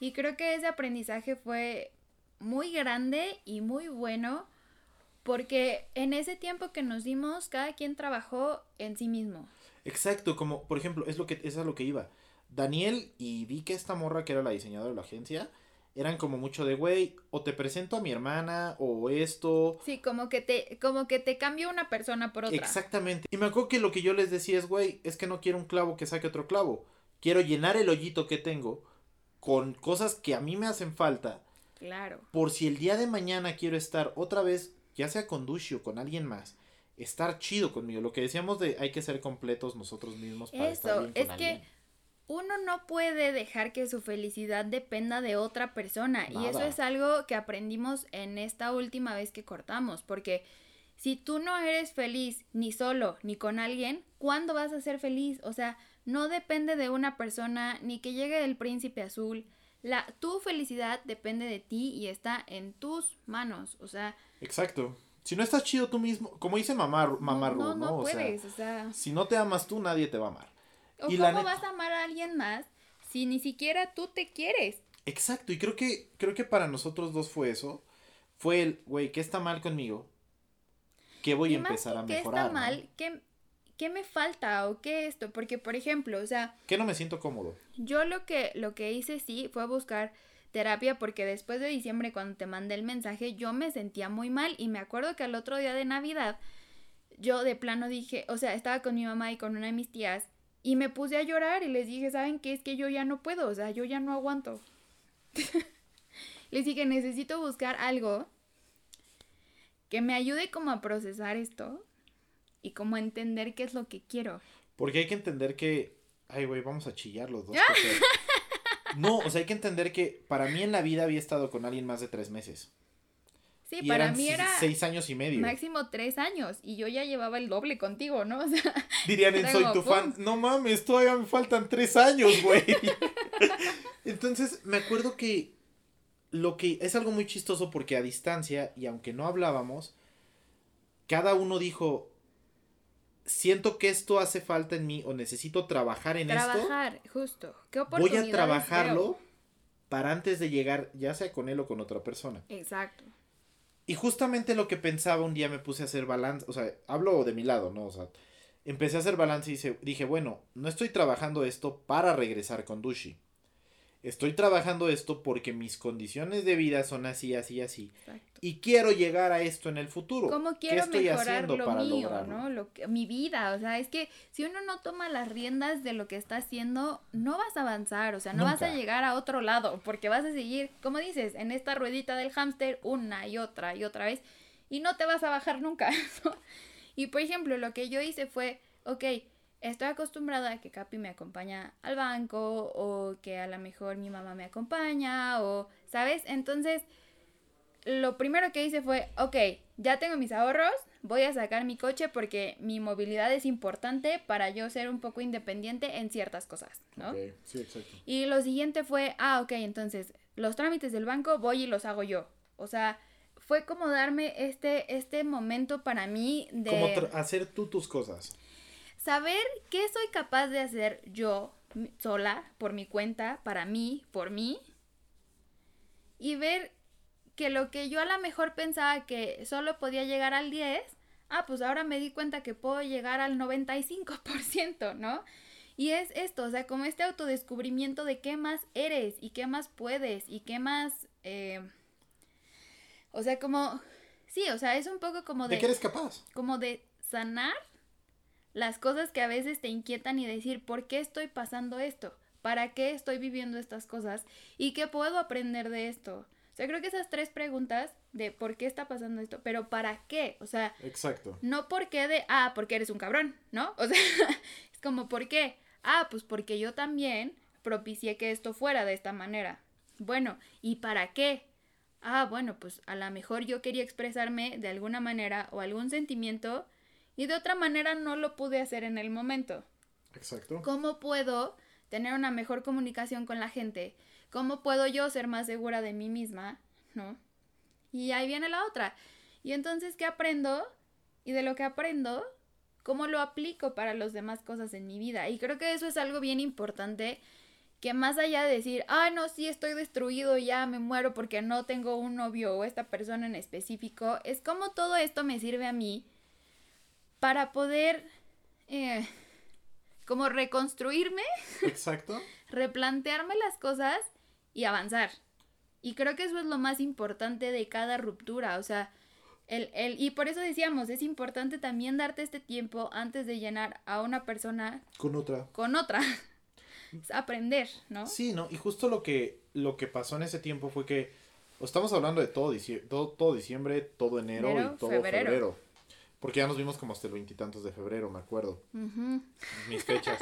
Y creo que ese aprendizaje fue muy grande y muy bueno porque en ese tiempo que nos dimos cada quien trabajó en sí mismo. Exacto, como por ejemplo, es lo que es a lo que iba. Daniel y vi que esta morra que era la diseñadora de la agencia eran como mucho de, güey, o te presento a mi hermana, o esto. Sí, como que te, como que te cambio una persona por otra. Exactamente. Y me acuerdo que lo que yo les decía es, güey, es que no quiero un clavo que saque otro clavo. Quiero llenar el hoyito que tengo con cosas que a mí me hacen falta. Claro. Por si el día de mañana quiero estar otra vez, ya sea con Dushi o con alguien más, estar chido conmigo. Lo que decíamos de hay que ser completos nosotros mismos para estar bien con es que uno no puede dejar que su felicidad dependa de otra persona. Y eso es algo que aprendimos en esta última vez que cortamos. Porque si tú no eres feliz ni solo ni con alguien, ¿cuándo vas a ser feliz? O sea, no depende de una persona ni que llegue el príncipe azul. La, tu felicidad depende de ti y está en tus manos. O sea. Exacto. Si no estás chido tú mismo, como dice mamá, mamá no, no, no, puedes, o sea, Si no te amas tú, nadie te va a amar. ¿O cómo vas a amar a alguien más si ni siquiera tú te quieres? Exacto, y creo que, creo que para nosotros dos fue eso. Fue el, güey, ¿qué está mal conmigo? ¿Qué voy a empezar a mejorar? ¿Qué está mal? ¿Qué, ¿Qué me falta o qué esto? Porque, por ejemplo, o sea... ¿Qué no me siento cómodo? Yo lo que, lo que hice sí fue buscar terapia porque después de diciembre cuando te mandé el mensaje yo me sentía muy mal y me acuerdo que al otro día de Navidad yo de plano dije, o sea, estaba con mi mamá y con una de mis tías y me puse a llorar y les dije, ¿saben qué? Es que yo ya no puedo, o sea, yo ya no aguanto. les dije, necesito buscar algo que me ayude como a procesar esto y como a entender qué es lo que quiero. Porque hay que entender que, ay, güey, vamos a chillar los dos. no, o sea, hay que entender que para mí en la vida había estado con alguien más de tres meses. Sí, y para eran mí era seis años y medio. máximo tres años y yo ya llevaba el doble contigo, ¿no? O sea, Dirían en Soy tu fan, no mames, todavía me faltan tres años, güey. Entonces, me acuerdo que lo que es algo muy chistoso porque a distancia, y aunque no hablábamos, cada uno dijo, siento que esto hace falta en mí o necesito trabajar en esto, trabajar, justo. ¿Qué voy a trabajarlo veo? para antes de llegar, ya sea con él o con otra persona. Exacto. Y justamente lo que pensaba un día me puse a hacer balance, o sea, hablo de mi lado, ¿no? O sea, empecé a hacer balance y dije, bueno, no estoy trabajando esto para regresar con Dushi. Estoy trabajando esto porque mis condiciones de vida son así, así, así. Exacto. Y quiero llegar a esto en el futuro. ¿Cómo ¿Qué quiero estoy mejorar haciendo lo para mío, lograrlo? ¿no? Lo que, mi vida, o sea, es que si uno no toma las riendas de lo que está haciendo, no vas a avanzar, o sea, no vas a llegar a otro lado, porque vas a seguir, como dices, en esta ruedita del hámster una y otra y otra vez, y no te vas a bajar nunca. ¿no? Y por ejemplo, lo que yo hice fue, ok, estoy acostumbrada a que Capi me acompaña al banco, o que a lo mejor mi mamá me acompaña, o, ¿sabes? Entonces lo primero que hice fue, ok, ya tengo mis ahorros, voy a sacar mi coche porque mi movilidad es importante para yo ser un poco independiente en ciertas cosas, ¿no? Sí, exacto. Y lo siguiente fue, ah, ok, entonces los trámites del banco voy y los hago yo. O sea, fue como darme este, este momento para mí de Como hacer tú tus cosas. Saber qué soy capaz de hacer yo sola, por mi cuenta, para mí, por mí, y ver que lo que yo a lo mejor pensaba que solo podía llegar al 10, ah, pues ahora me di cuenta que puedo llegar al 95%, ¿no? Y es esto, o sea, como este autodescubrimiento de qué más eres y qué más puedes y qué más... eh, o sea, como... Sí, o sea, es un poco como ¿De de qué eres capaz? como de sanar las cosas que a veces te inquietan y decir, ¿por qué estoy pasando esto? ¿Para qué estoy viviendo estas cosas? ¿Y qué puedo aprender de esto? O sea, creo que esas tres preguntas de por qué está pasando esto, pero ¿para qué? O sea, Exacto. no por qué de, ah, porque eres un cabrón, ¿no? O sea, es como, ¿por qué? Ah, pues porque yo también propicié que esto fuera de esta manera. Bueno, ¿y para qué? Ah, bueno, pues a lo mejor yo quería expresarme de alguna manera o algún sentimiento y de otra manera no lo pude hacer en el momento. Exacto. ¿Cómo puedo tener una mejor comunicación con la gente? ¿Cómo puedo yo ser más segura de mí misma? ¿No? Y ahí viene la otra. Y entonces, ¿qué aprendo? Y de lo que aprendo, ¿cómo lo aplico para las demás cosas en mi vida? Y creo que eso es algo bien importante, que más allá de decir, ah, no, sí, estoy destruido, ya me muero porque no tengo un novio o esta persona en específico, es como todo esto me sirve a mí para poder, eh, como reconstruirme Exacto. replantearme las cosas y avanzar. Y creo que eso es lo más importante de cada ruptura, o sea, el, el, y por eso decíamos, es importante también darte este tiempo antes de llenar a una persona Con otra. con otra. Es aprender, ¿no? Sí, ¿no? Y justo lo que, lo que pasó en ese tiempo fue que estamos hablando de todo, todo, todo diciembre, todo enero, Enero, y todo febrero. febrero. Porque ya nos vimos como hasta el veintitantos de febrero, me acuerdo. Mis fechas.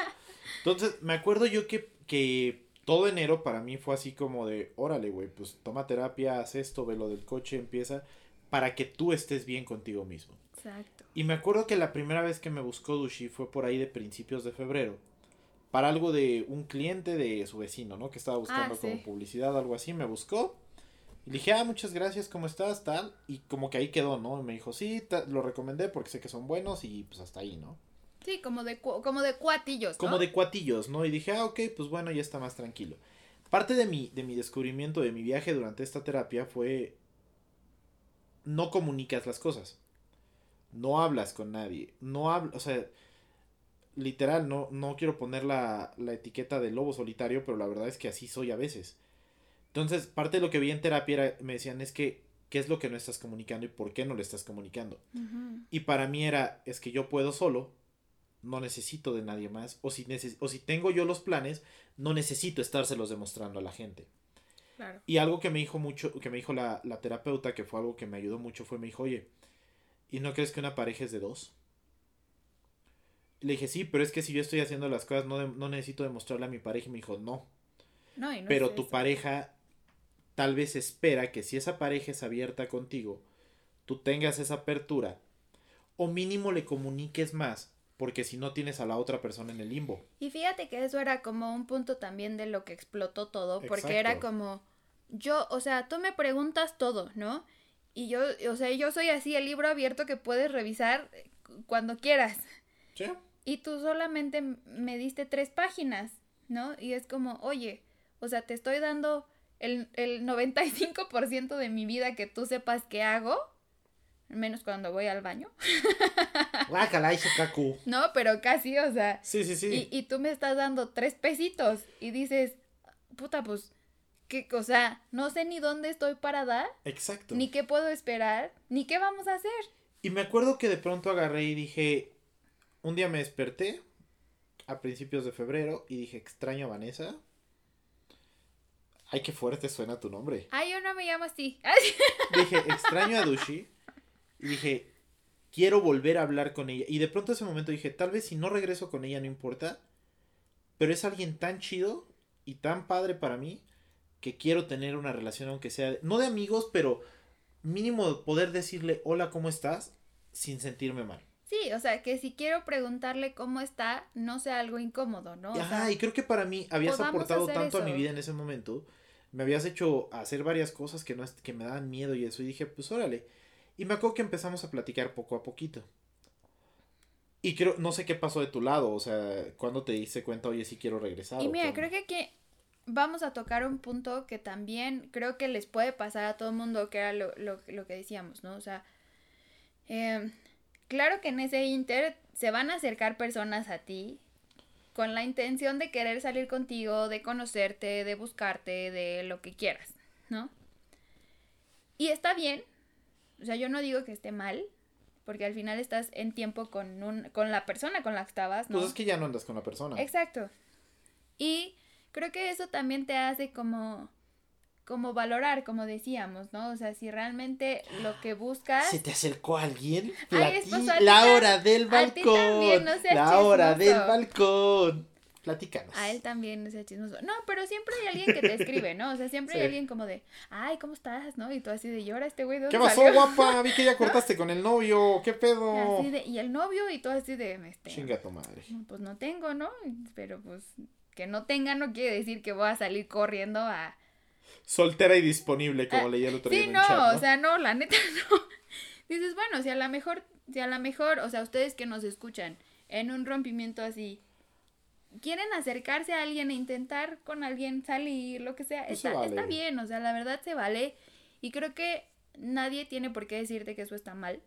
Entonces, me acuerdo yo que, que todo enero para mí fue así como de, órale, güey, pues toma terapia, haz esto, ve lo del coche, empieza, para que tú estés bien contigo mismo. Exacto. Y me acuerdo que la primera vez que me buscó Dushi fue por ahí de principios de febrero. Para algo de un cliente de su vecino, ¿no? Que estaba buscando Ah, como publicidad, algo así. Me buscó. Y le dije, ah, muchas gracias, ¿cómo estás? Tal. Y como que ahí quedó, ¿no? Y me dijo, sí, lo recomendé porque sé que son buenos y pues hasta ahí, ¿no? Sí, como de, cu- como de cuatillos, ¿no? Como de cuatillos, ¿no? Y dije, ah, ok, pues bueno, ya está más tranquilo. Parte de mi, de mi descubrimiento, de mi viaje durante esta terapia fue, no comunicas las cosas. No hablas con nadie. No hablas, o sea, literal, no, no quiero poner la, la etiqueta de lobo solitario, pero la verdad es que así soy a veces. Entonces, parte de lo que vi en terapia era, me decían, es que, ¿qué es lo que no estás comunicando y por qué no lo estás comunicando? Y para mí era, es que yo puedo solo, no necesito de nadie más, o si, neces- o si tengo yo los planes, no necesito estárselos demostrando a la gente. Claro. Y algo que me dijo mucho, que me dijo la, la terapeuta, que fue algo que me ayudó mucho, fue, me dijo, oye, ¿y no crees que una pareja es de dos? Le dije, sí, pero es que si yo estoy haciendo las cosas, no, de- no necesito demostrarle a mi pareja. Y me dijo, no, No, y no pero tu eso. pareja tal vez espera que si esa pareja es abierta contigo, tú tengas esa apertura o mínimo le comuniques más, porque si no tienes a la otra persona en el limbo. Y fíjate que eso era como un punto también de lo que explotó todo, porque era como, yo, o sea, tú me preguntas todo, ¿no? Y yo, o sea, yo soy así el libro abierto que puedes revisar cuando quieras. Sí. Y tú solamente me diste tres páginas, ¿no? Y es como, oye, o sea, te estoy dando el, el 95% de mi vida que tú sepas qué hago menos cuando voy al baño. no, pero casi, o sea. Sí, sí, sí. Y, y, tú me estás dando tres pesitos y dices, puta, pues, ¿qué, o sea, no sé ni dónde estoy parada. Exacto. Ni qué puedo esperar, ni qué vamos a hacer. Y me acuerdo que de pronto agarré y dije, un día me desperté a principios de febrero y dije, extraño a Vanessa. Ay, qué fuerte suena tu nombre. Ay, yo no me llamo así. dije, extraño a Dushi. Y dije, quiero volver a hablar con ella. Y de pronto ese momento dije, tal vez si no regreso con ella no importa. Pero es alguien tan chido y tan padre para mí que quiero tener una relación, aunque sea, no de amigos, pero mínimo poder decirle, hola, ¿cómo estás? Sin sentirme mal. Sí, o sea, que si quiero preguntarle cómo está, no sea algo incómodo, ¿no? Ajá, y creo que para mí habías aportado tanto a mi vida en ese momento. Me habías hecho hacer varias cosas que, no, que me daban miedo y eso. Y dije, pues órale y me acuerdo que empezamos a platicar poco a poquito. Y creo, no sé qué pasó de tu lado, o sea, cuando te diste cuenta, oye, sí quiero regresar. Y mira, creo que aquí vamos a tocar un punto que también creo que les puede pasar a todo el mundo, que era lo, que decíamos, ¿no? O sea, em, claro que en ese inter se van a acercar personas a ti con la intención de querer salir contigo, de conocerte, de buscarte, de lo que quieras, ¿no? Y está bien, o sea, yo no digo que esté mal, porque al final estás en tiempo con, un, con la persona con la que estabas, ¿no? Pues es que ya no andas con la persona. Exacto. Y creo que eso también te hace como como valorar, como decíamos, ¿no? O sea, si realmente lo que buscas... ¿Se te acercó alguien? Ay, la hora del balcón. la hora del balcón. Platícanos. A él también es chismoso. No, pero siempre hay alguien que te escribe, ¿no? O sea, siempre hay alguien como de, ay, ¿cómo estás? ¿No? Y tú así de, llora este güey. ¿Qué pasó, guapa? Vi que ya cortaste con el novio. ¿Qué pedo? Y, así de, y el novio y todo así de, este. Chinga tu madre. Pues no tengo, ¿no? Pero pues que no tenga no quiere decir que voy a salir corriendo a. Soltera y disponible, como ah, leía el otro día. Sí, no, o sea, no, la neta no. Dices, bueno, si a lo mejor, si a lo mejor, o sea, ustedes que nos escuchan en un rompimiento así quieren acercarse a alguien e intentar con alguien salir, lo que sea, está, está bien, o sea, la verdad se vale. Y creo que nadie tiene por qué decirte que eso está mal.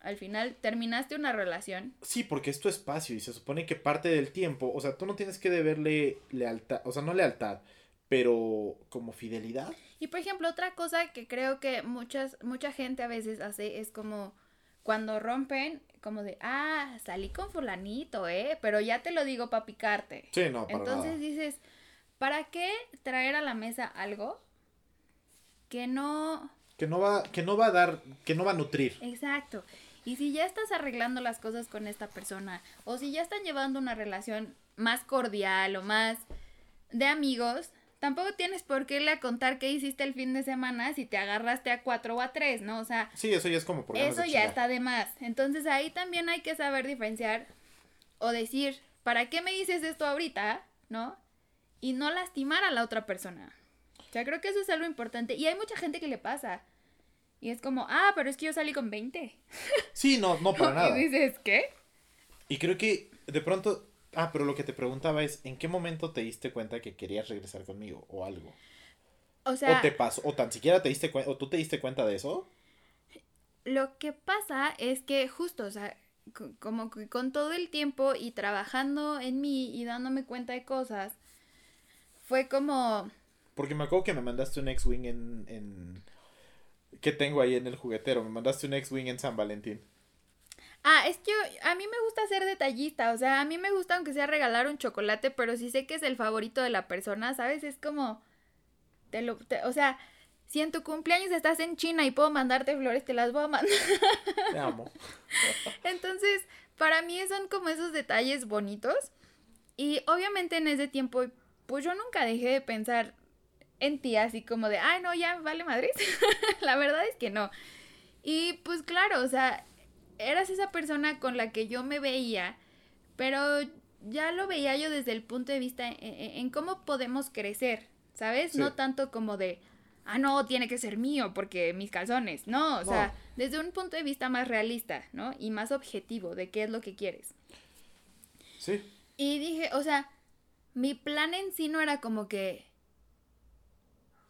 Al final terminaste una relación. Sí, porque es tu espacio y se supone que parte del tiempo, o sea, tú no tienes que deberle lealtad, o sea, no lealtad, pero como fidelidad. Y por ejemplo, otra cosa que creo que muchas, mucha gente a veces hace es como cuando rompen, como de, ah, salí con fulanito, ¿eh? Pero ya te lo digo para picarte. Sí, no, para Entonces dices, ¿para qué traer a la mesa algo que no... Que no va, que no va a dar, que no va a nutrir. Exacto. Y si ya estás arreglando las cosas con esta persona, o si ya están llevando una relación más cordial o más de amigos, tampoco tienes por qué le contar qué hiciste el fin de semana si te agarraste a cuatro o a tres, ¿no? O sea... Sí, eso ya es como por Eso ya está de más. Entonces ahí también hay que saber diferenciar o decir, ¿para qué me dices esto ahorita? ¿No? Y no lastimar a la otra persona. O sea, creo que eso es algo importante. Y hay mucha gente que le pasa. Y es como, ah, pero es que yo salí con 20. Sí, no, no para nada. Y dices, ¿qué? Y creo que de pronto Ah, pero lo que te preguntaba es, ¿en qué momento te diste cuenta que querías regresar conmigo o algo? O sea... O te pasó, o tan siquiera te diste cuenta, o tú te diste cuenta de eso. Lo que pasa es que justo, o sea, como que con todo el tiempo y trabajando en mí y dándome cuenta de cosas, fue como... Porque me acuerdo que me mandaste un X-Wing en, en... ¿Qué tengo ahí en el juguetero? Me mandaste un X-Wing en San Valentín. Ah, es que a mí me gusta ser detallista, o sea, a mí me gusta aunque sea regalar un chocolate, pero si sé que es el favorito de la persona, ¿sabes? Es como, te lo, o sea, si en tu cumpleaños estás en China y puedo mandarte flores, te las voy a mandar. Te amo. Entonces, para mí son como esos detalles bonitos. Y obviamente en ese tiempo, pues yo nunca dejé de pensar en ti así como de, ay, no, ya vale madres. la verdad es que no. Y pues claro, o sea, eras esa persona con la que yo me veía, pero ya lo veía yo desde el punto de vista en, cómo podemos crecer, ¿sabes? No tanto como de, ah, no, tiene que ser mío porque mis calzones. No, o sea, desde un punto de vista más realista, ¿no? Y más objetivo de qué es lo que quieres. Sí. Y dije, o sea, mi plan en sí no era como que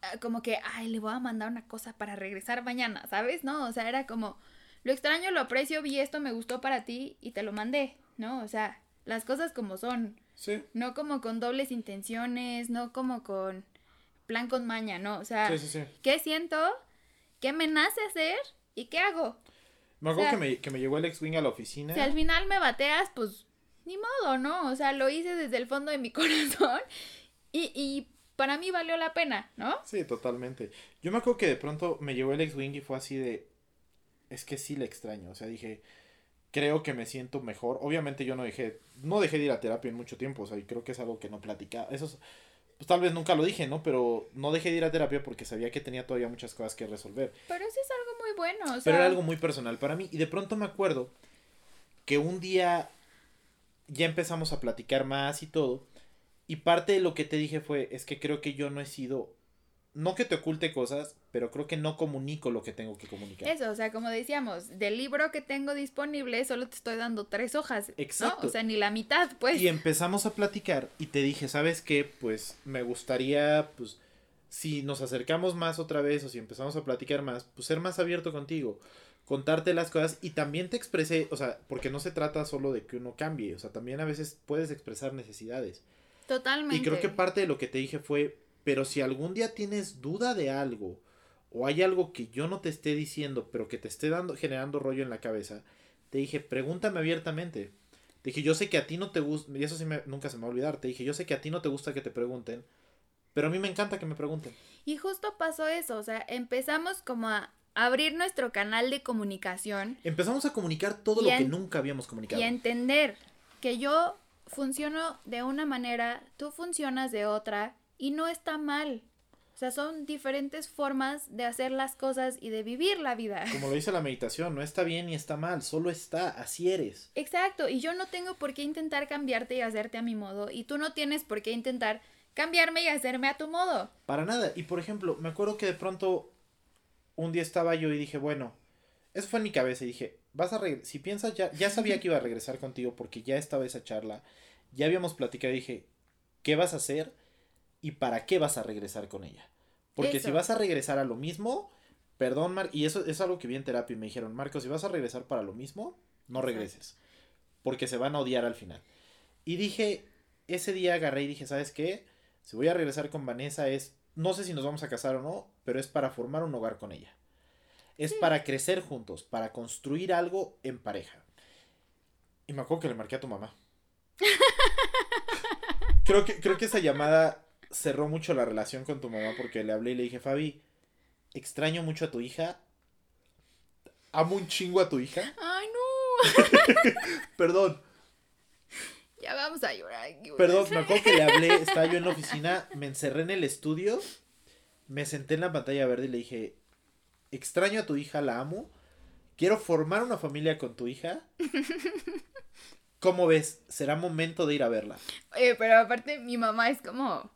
ah, como que, ay, le voy a mandar una cosa para regresar mañana, ¿sabes? No, o sea, era como, lo extraño, lo aprecio, vi esto, me gustó para ti y te lo mandé, ¿no? O sea, las cosas como son. Sí. No como con dobles intenciones, no como con plan con maña, ¿no? O sea, ¿qué siento? ¿Qué me nace hacer? ¿Y qué hago? Me acuerdo que, me, que me llegó el ex-wing a la oficina. Si al final me bateas, pues ni modo, ¿no? O sea, lo hice desde el fondo de mi corazón y, y para mí valió la pena, ¿no? Sí, totalmente. Yo me acuerdo que de pronto me llegó el ex-wing y fue así de... Es que sí le extraño, o sea, dije creo que me siento mejor. Obviamente yo no dejé, no dejé de ir a terapia en mucho tiempo, o sea, y creo que es algo que no platicaba. Eso pues tal vez nunca lo dije, ¿no? Pero no dejé de ir a terapia porque sabía que tenía todavía muchas cosas que resolver. Pero eso es algo muy bueno, o sea... Pero era algo muy personal para mí. Y de pronto me acuerdo que un día ya empezamos a platicar más y todo. Y parte de lo que te dije fue, es que creo que yo no he sido no que te oculte cosas, pero creo que no comunico lo que tengo que comunicar. Eso, o sea, como decíamos, del libro que tengo disponible solo te estoy dando tres hojas. Exacto. O sea, ni la mitad, pues. Y empezamos a platicar y te dije, ¿sabes qué? Pues me gustaría, pues, si nos acercamos más otra vez o si empezamos a platicar más, pues ser más abierto contigo, contarte las cosas y también te expresé, o sea, porque no se trata solo de que uno cambie, o sea, también a veces puedes expresar necesidades. Totalmente. Y creo que parte de lo que te dije fue, pero si algún día tienes duda de algo, o hay algo que yo no te esté diciendo, pero que te esté dando, generando rollo en la cabeza, te dije, pregúntame abiertamente. Te dije, yo sé que a ti no te gusta, y eso sí me, nunca se me va a olvidar, te dije, yo sé que a ti no te gusta que te pregunten, pero a mí me encanta que me pregunten. Y justo pasó eso, o sea, empezamos como a abrir nuestro canal de comunicación. Empezamos a comunicar todo lo que nunca habíamos comunicado. Y a entender que yo funciono de una manera, tú funcionas de otra, y no está mal. O sea, son diferentes formas de hacer las cosas y de vivir la vida. Como lo dice la meditación, no está bien ni está mal, solo está, así eres. Exacto, y yo no tengo por qué intentar cambiarte y hacerte a mi modo, y tú no tienes por qué intentar cambiarme y hacerme a tu modo. Para nada, y por ejemplo, me acuerdo que de pronto un día estaba yo y dije, bueno, eso fue en mi cabeza y dije, vas a si piensas ya, ya sabía que iba a regresar contigo porque ya estaba esa charla, ya habíamos platicado y dije, ¿qué vas a hacer? Y para qué vas a regresar con ella. Porque si vas a regresar a lo mismo, perdón, Mar, y eso es algo que vi en terapia y me dijeron, Marco, si vas a regresar para lo mismo, no regreses. Porque se van a odiar al final. Y dije, ese día agarré y dije, ¿sabes qué? Si voy a regresar con Vanessa es, no sé si nos vamos a casar o no, pero es para formar un hogar con ella. Es para crecer juntos, para construir algo en pareja. Y me acuerdo que le marqué a tu mamá. creo, que, creo que esa llamada cerró mucho la relación con tu mamá porque le hablé y le dije, Fabi, extraño mucho a tu hija. Amo un chingo a tu hija. Ay, no. Perdón. Ya vamos a llorar. Perdón, me acuerdo que le hablé, estaba yo en la oficina, me encerré en el estudio, me senté en la pantalla verde y le dije, extraño a tu hija, la amo, quiero formar una familia con tu hija. ¿Cómo ves? Será momento de ir a verla. Oye, pero aparte mi mamá es como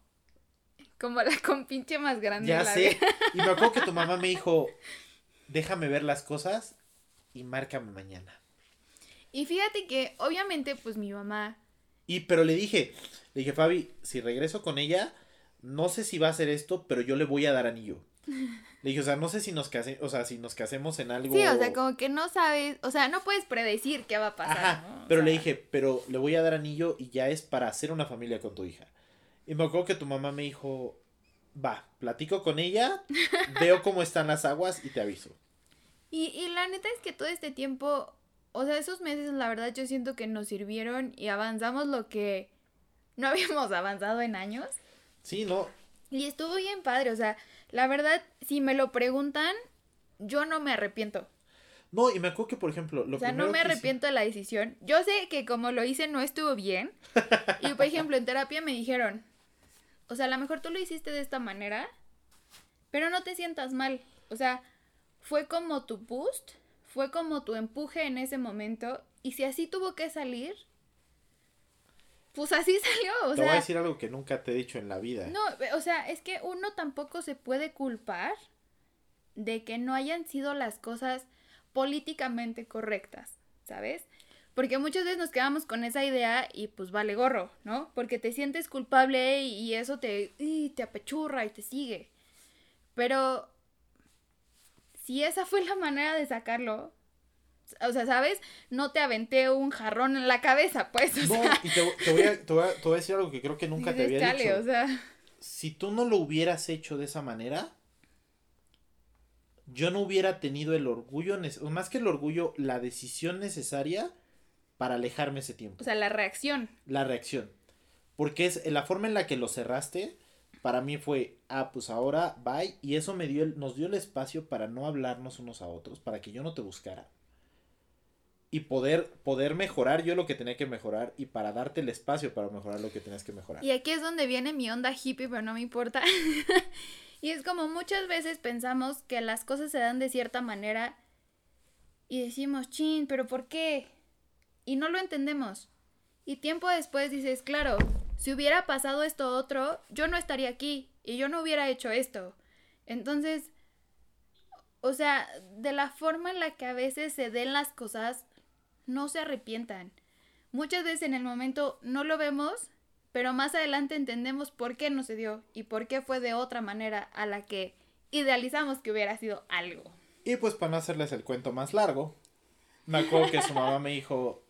como la compinche más grande. Ya sé. Y me acuerdo que tu mamá me dijo, déjame ver las cosas y márcame mañana. Y fíjate que, obviamente, pues mi mamá. Y pero le dije, le dije, Fabi, si regreso con ella, no sé si va a hacer esto, pero yo le voy a dar anillo. Le dije, o sea, no sé si nos case, o sea, si nos casemos en algo. Sí, o sea, como que no sabes, o sea, no puedes predecir qué va a pasar. Ajá, pero le dije, pero le voy a dar anillo y ya es para hacer una familia con tu hija. Y me acuerdo que tu mamá me dijo, va, platico con ella, veo cómo están las aguas y te aviso. Y, y la neta es que todo este tiempo, o sea, esos meses, la verdad, yo siento que nos sirvieron y avanzamos lo que no habíamos avanzado en años. Sí, no. Y estuvo bien padre, o sea, la verdad, si me lo preguntan, yo no me arrepiento. No, y me acuerdo que, por ejemplo, lo O sea, no me arrepiento de la decisión. Yo sé que como lo hice no estuvo bien. y, por ejemplo, en terapia me dijeron, o sea, a lo mejor tú lo hiciste de esta manera, pero no te sientas mal. O sea, fue como tu boost, fue como tu empuje en ese momento. Y si así tuvo que salir, pues así salió. O te sea, voy a decir algo que nunca te he dicho en la vida. no, o sea, es que uno tampoco se puede culpar de que no hayan sido las cosas políticamente correctas, ¿sabes? Porque muchas veces nos quedamos con esa idea y pues vale gorro, ¿no? Porque te sientes culpable y, eso te, y te apechurra y te sigue. Pero si esa fue la manera de sacarlo, o sea, ¿sabes? No te aventé un jarrón en la cabeza, pues. O No, sea, y te, te voy a, te, voy a, te voy a decir algo que creo que nunca te había "Chale", dicho. o sea, Si tú no lo hubieras hecho de esa manera, yo no hubiera tenido el orgullo, más que el orgullo, la decisión necesaria para alejarme ese tiempo. o sea, la reacción. la reacción. Porque es la forma en la que lo cerraste, para mí fue, ah, pues ahora bye. Y eso me dio el- nos dio el espacio para no hablarnos unos a otros, para que yo no te buscara. Y poder, poder mejorar yo lo que tenía que mejorar y para darte el espacio para mejorar lo que tenías que mejorar. Y aquí es donde viene mi onda hippie, pero no me importa. y es como muchas veces pensamos que las cosas se dan de cierta manera y decimos, chin, pero ¿por qué? Y no lo entendemos. Y tiempo después dices, claro, si hubiera pasado esto otro, yo no estaría aquí y yo no hubiera hecho esto. Entonces, o sea, de la forma en la que a veces se den las cosas, no se arrepientan. Muchas veces en el momento no lo vemos, pero más adelante entendemos por qué no se dio y por qué fue de otra manera a la que idealizamos que hubiera sido algo. Y pues para no hacerles el cuento más largo, me acuerdo que su mamá me dijo,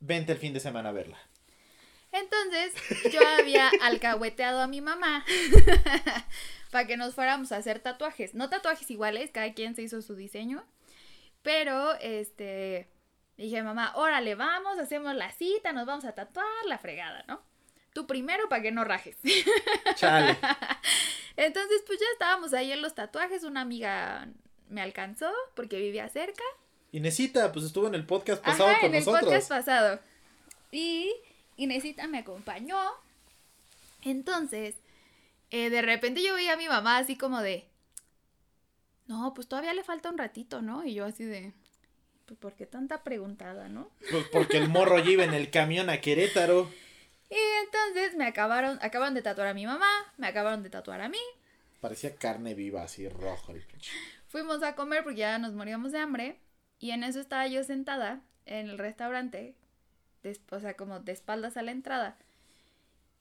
vente el fin de semana a verla. Entonces yo había alcahueteado a mi mamá para que nos fuéramos a hacer tatuajes. No tatuajes iguales, cada quien se hizo su diseño. Pero, este, dije, mamá, órale, vamos, hacemos la cita, nos vamos a tatuar, la fregada, ¿no? Tú primero para que no rajes. Chale. Entonces, pues ya estábamos ahí en los tatuajes. Una amiga me alcanzó porque vivía cerca. Inesita, pues estuvo en el podcast pasado Ajá, con en el nosotros. podcast pasado. Y Inesita me acompañó. Entonces, eh, de repente yo veía a mi mamá así como de, no, pues todavía le falta un ratito, ¿no? Y yo así de, pues ¿por qué tanta preguntada, no? Pues porque el morro ya iba en el camión a Querétaro. Y entonces me acabaron, acaban de tatuar a mi mamá, me acabaron de tatuar a mí. Parecía carne viva, así rojo el pinche. Fuimos a comer porque ya nos moríamos de hambre. Y en eso estaba yo sentada en el restaurante, des- o sea, como de espaldas a la entrada.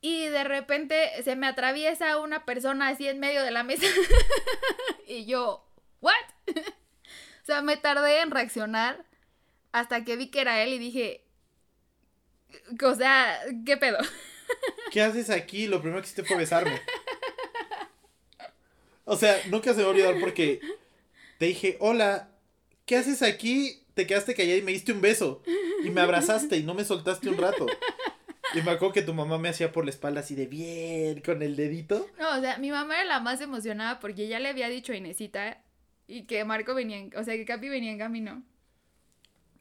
Y de repente se me atraviesa una persona así en medio de la mesa. y yo, ¿what? o sea, me tardé en reaccionar hasta que vi que era él y dije, o sea, ¿qué pedo? ¿Qué haces aquí? Lo primero que hiciste fue besarme. O sea, nunca se me va a olvidar porque te dije, hola, ¿qué haces aquí? Te quedaste callada y me diste un beso. Y me abrazaste y no me soltaste un rato. Y me acuerdo que tu mamá me hacía por la espalda así de bien, con el dedito. No, o sea, mi mamá era la más emocionada porque ya le había dicho a Inesita y que Marco venía, en- o sea, que Capi venía en camino.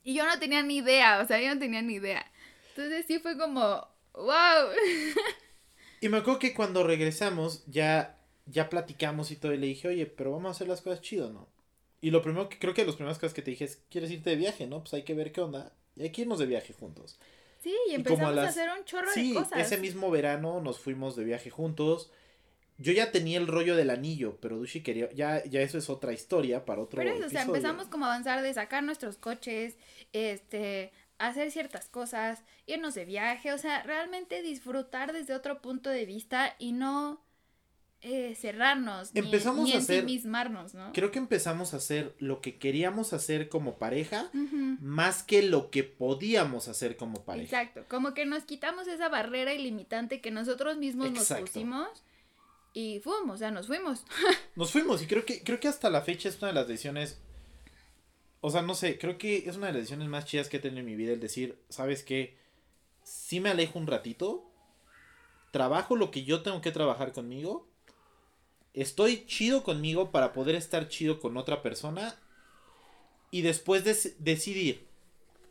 Y yo no tenía ni idea, o sea, yo no tenía ni idea. Entonces sí fue como, wow. Y me acuerdo que cuando regresamos ya, ya platicamos y todo. Y le dije, oye, pero vamos a hacer las cosas chido, ¿no? Y lo primero que creo que las primeras cosas que te dije es, ¿quieres irte de viaje, no? Pues hay que ver qué onda. Y hay que irnos de viaje juntos. Sí, y Y como a empezamos a, hacer un chorro Sí, de cosas. ese mismo verano nos fuimos de viaje juntos. Yo ya tenía el rollo del anillo, pero Dushi quería, ya, ya eso es otra historia para otro Pero eso, o sea, empezamos como a avanzar de sacar nuestros coches, este, hacer ciertas cosas, irnos de viaje, o sea, realmente disfrutar desde otro punto de vista y no eh, cerrarnos, ni- Empezamos ni, a hacer- ensimismarnos, ¿no? Creo que empezamos a hacer lo que queríamos hacer como pareja, más que lo que podíamos hacer como pareja. Exacto, como que nos quitamos esa barrera ilimitante que nosotros mismos Exacto. nos pusimos y fuimos, o sea, nos fuimos. Nos fuimos y creo que, creo que hasta la fecha es una de las decisiones. O sea, no sé, creo que es una de las decisiones más chidas que he tenido en mi vida el decir, ¿sabes qué? Si me alejo un ratito, trabajo lo que yo tengo que trabajar conmigo, estoy chido conmigo para poder estar chido con otra persona y después des- decidir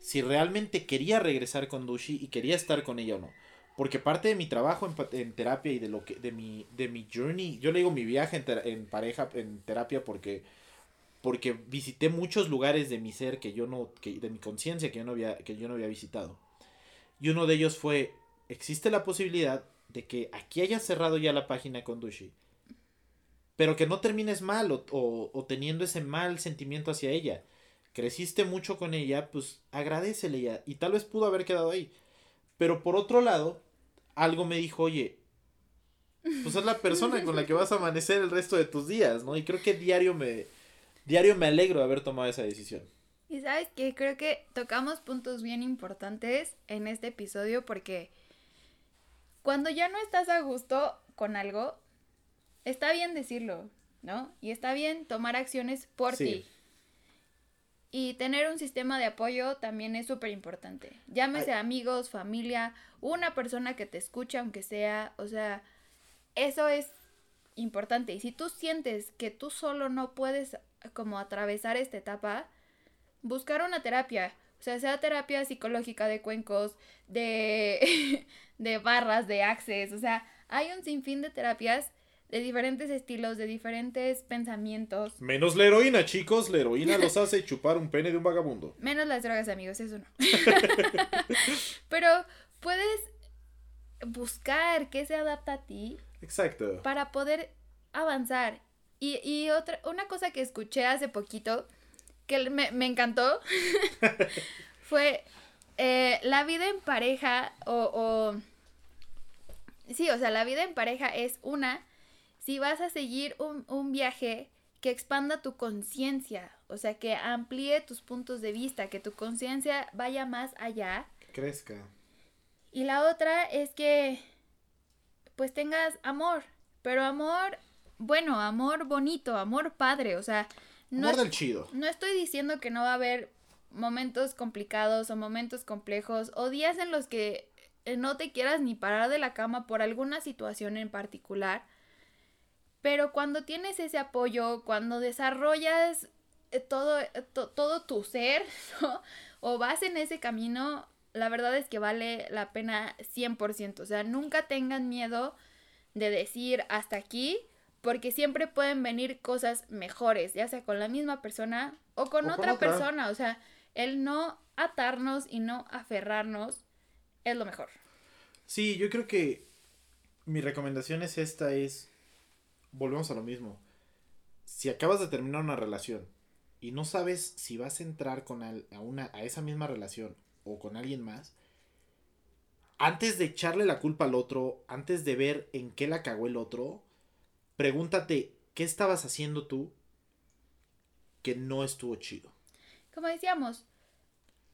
si realmente quería regresar con Dushi y quería estar con ella o no. Porque parte de mi trabajo en, terapia y de lo que de mi de mi journey, yo le digo mi viaje en, en pareja en terapia porque porque visité muchos lugares de mi ser que yo no, que, de mi conciencia que yo no había, que yo no había visitado. Y uno de ellos fue, existe la posibilidad de que aquí hayas cerrado ya la página con Dushi, pero que no termines mal o, o, teniendo ese mal sentimiento hacia ella. Creciste mucho con ella, pues agradecele. Y tal vez pudo haber quedado ahí. Pero por otro lado, algo me dijo, oye, pues es la persona con la que vas a amanecer el resto de tus días, ¿no? Y creo que diario me, diario me alegro de haber tomado esa decisión. Y sabes que creo que tocamos puntos bien importantes en este episodio porque cuando ya no estás a gusto con algo, está bien decirlo, ¿no? Y está bien tomar acciones por ti. Y tener un sistema de apoyo también es súper importante. Llámese amigos, familia, una persona que te escucha, aunque sea, o sea, eso es importante. Y si tú sientes que tú solo no puedes como atravesar esta etapa, buscar una terapia. O sea, sea terapia psicológica de cuencos, de, de barras, de access. O sea, hay un sinfín de terapias de diferentes estilos, de diferentes pensamientos. Menos la heroína, chicos. La heroína los hace chupar un pene de un vagabundo. Menos las drogas, amigos, eso no. Pero puedes buscar qué se adapta a ti. Exacto. Para poder avanzar. Y, y otra, una cosa que escuché hace poquito, que me, me encantó, fue eh, la vida en pareja o, o... Sí, o sea, la vida en pareja es una si vas a seguir un, un viaje que expanda tu conciencia, o sea, que amplíe tus puntos de vista, que tu conciencia vaya más allá. Que crezca. Y la otra es que pues tengas amor, pero amor bueno, amor bonito, amor padre, o sea, no amor del chido. No estoy diciendo que no va a haber momentos complicados o momentos complejos o días en los que eh, no te quieras ni parar de la cama por alguna situación en particular. Pero cuando tienes ese apoyo, cuando desarrollas eh, todo, eh, todo tu ser, o vas en ese camino, la verdad es que vale la pena 100%. O sea, nunca tengan miedo de decir hasta aquí, porque siempre pueden venir cosas mejores, ya sea con la misma persona o con, otra, persona. O sea, el no atarnos y no aferrarnos es lo mejor. Sí, yo creo que mi recomendación es esta, es, volvemos a lo mismo. Si acabas de terminar una relación y no sabes si vas a entrar con a, una, a esa misma relación o con alguien más, antes de echarle la culpa al otro, antes de ver en qué la cagó el otro, pregúntate, ¿qué estabas haciendo tú que no estuvo chido? Como decíamos,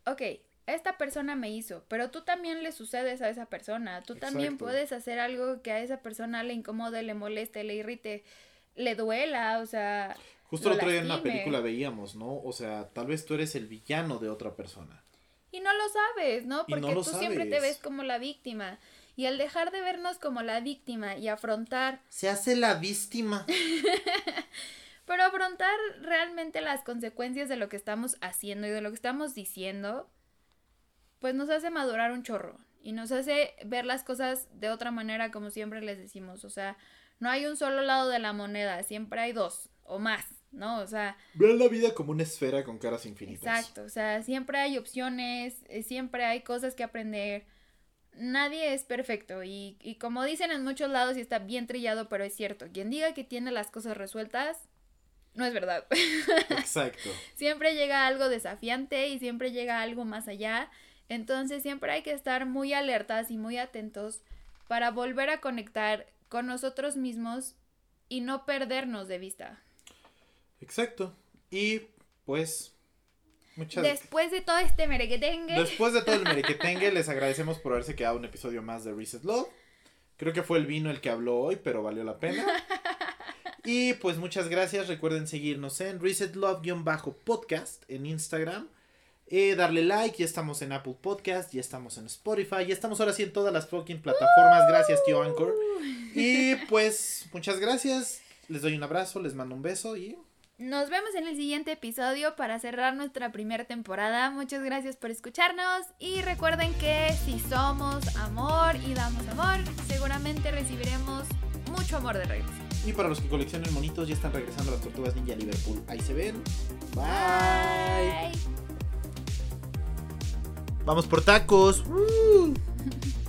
ok, esta persona me hizo, pero tú también le sucedes a esa persona. Tú también puedes hacer algo que a esa persona le incomode, le moleste, le irrite, le duela, o sea. Justo el otro día en una película veíamos, ¿no? O sea, tal vez tú eres el villano de otra persona. Y no lo sabes, ¿no? Porque tú siempre te ves como la víctima. Y al dejar de vernos como la víctima y afrontar... Se hace la víctima. Pero afrontar realmente las consecuencias de lo que estamos haciendo y de lo que estamos diciendo, pues nos hace madurar un chorro. Y nos hace ver las cosas de otra manera como siempre les decimos. O sea, no hay un solo lado de la moneda, siempre hay dos o más, ¿no? O sea... Vean la vida como una esfera con caras infinitas. Exacto, o sea, siempre hay opciones, eh, siempre hay cosas que aprender nadie es perfecto y, y, como dicen en muchos lados y está bien trillado, pero es cierto, quien diga que tiene las cosas resueltas, no es verdad. Exacto. siempre llega algo desafiante y siempre llega algo más allá, entonces siempre hay que estar muy alertas y muy atentos para volver a conectar con nosotros mismos y no perdernos de vista. Exacto. Y pues Después de todo este merequetengue. Después de todo el merequetengue, les agradecemos por haberse quedado un episodio más de Reset Love. Creo que fue el vino el que habló hoy, pero valió la pena. Y pues muchas gracias. Recuerden seguirnos en Reset Love-podcast en Instagram. Eh, darle like, ya estamos en Apple Podcast, ya estamos en Spotify, ya estamos ahora sí en todas las fucking plataformas. Gracias, tío Anchor. Y pues muchas gracias. Les doy un abrazo, les mando un beso y nos vemos en el siguiente episodio para cerrar nuestra primera temporada. Muchas gracias por escucharnos y recuerden que si somos amor y damos amor, seguramente recibiremos mucho amor de regreso. Y para los que coleccionen monitos, ya están regresando las tortugas ninja Liverpool. Ahí se ven. Bye. Bye. Vamos por tacos. Uh.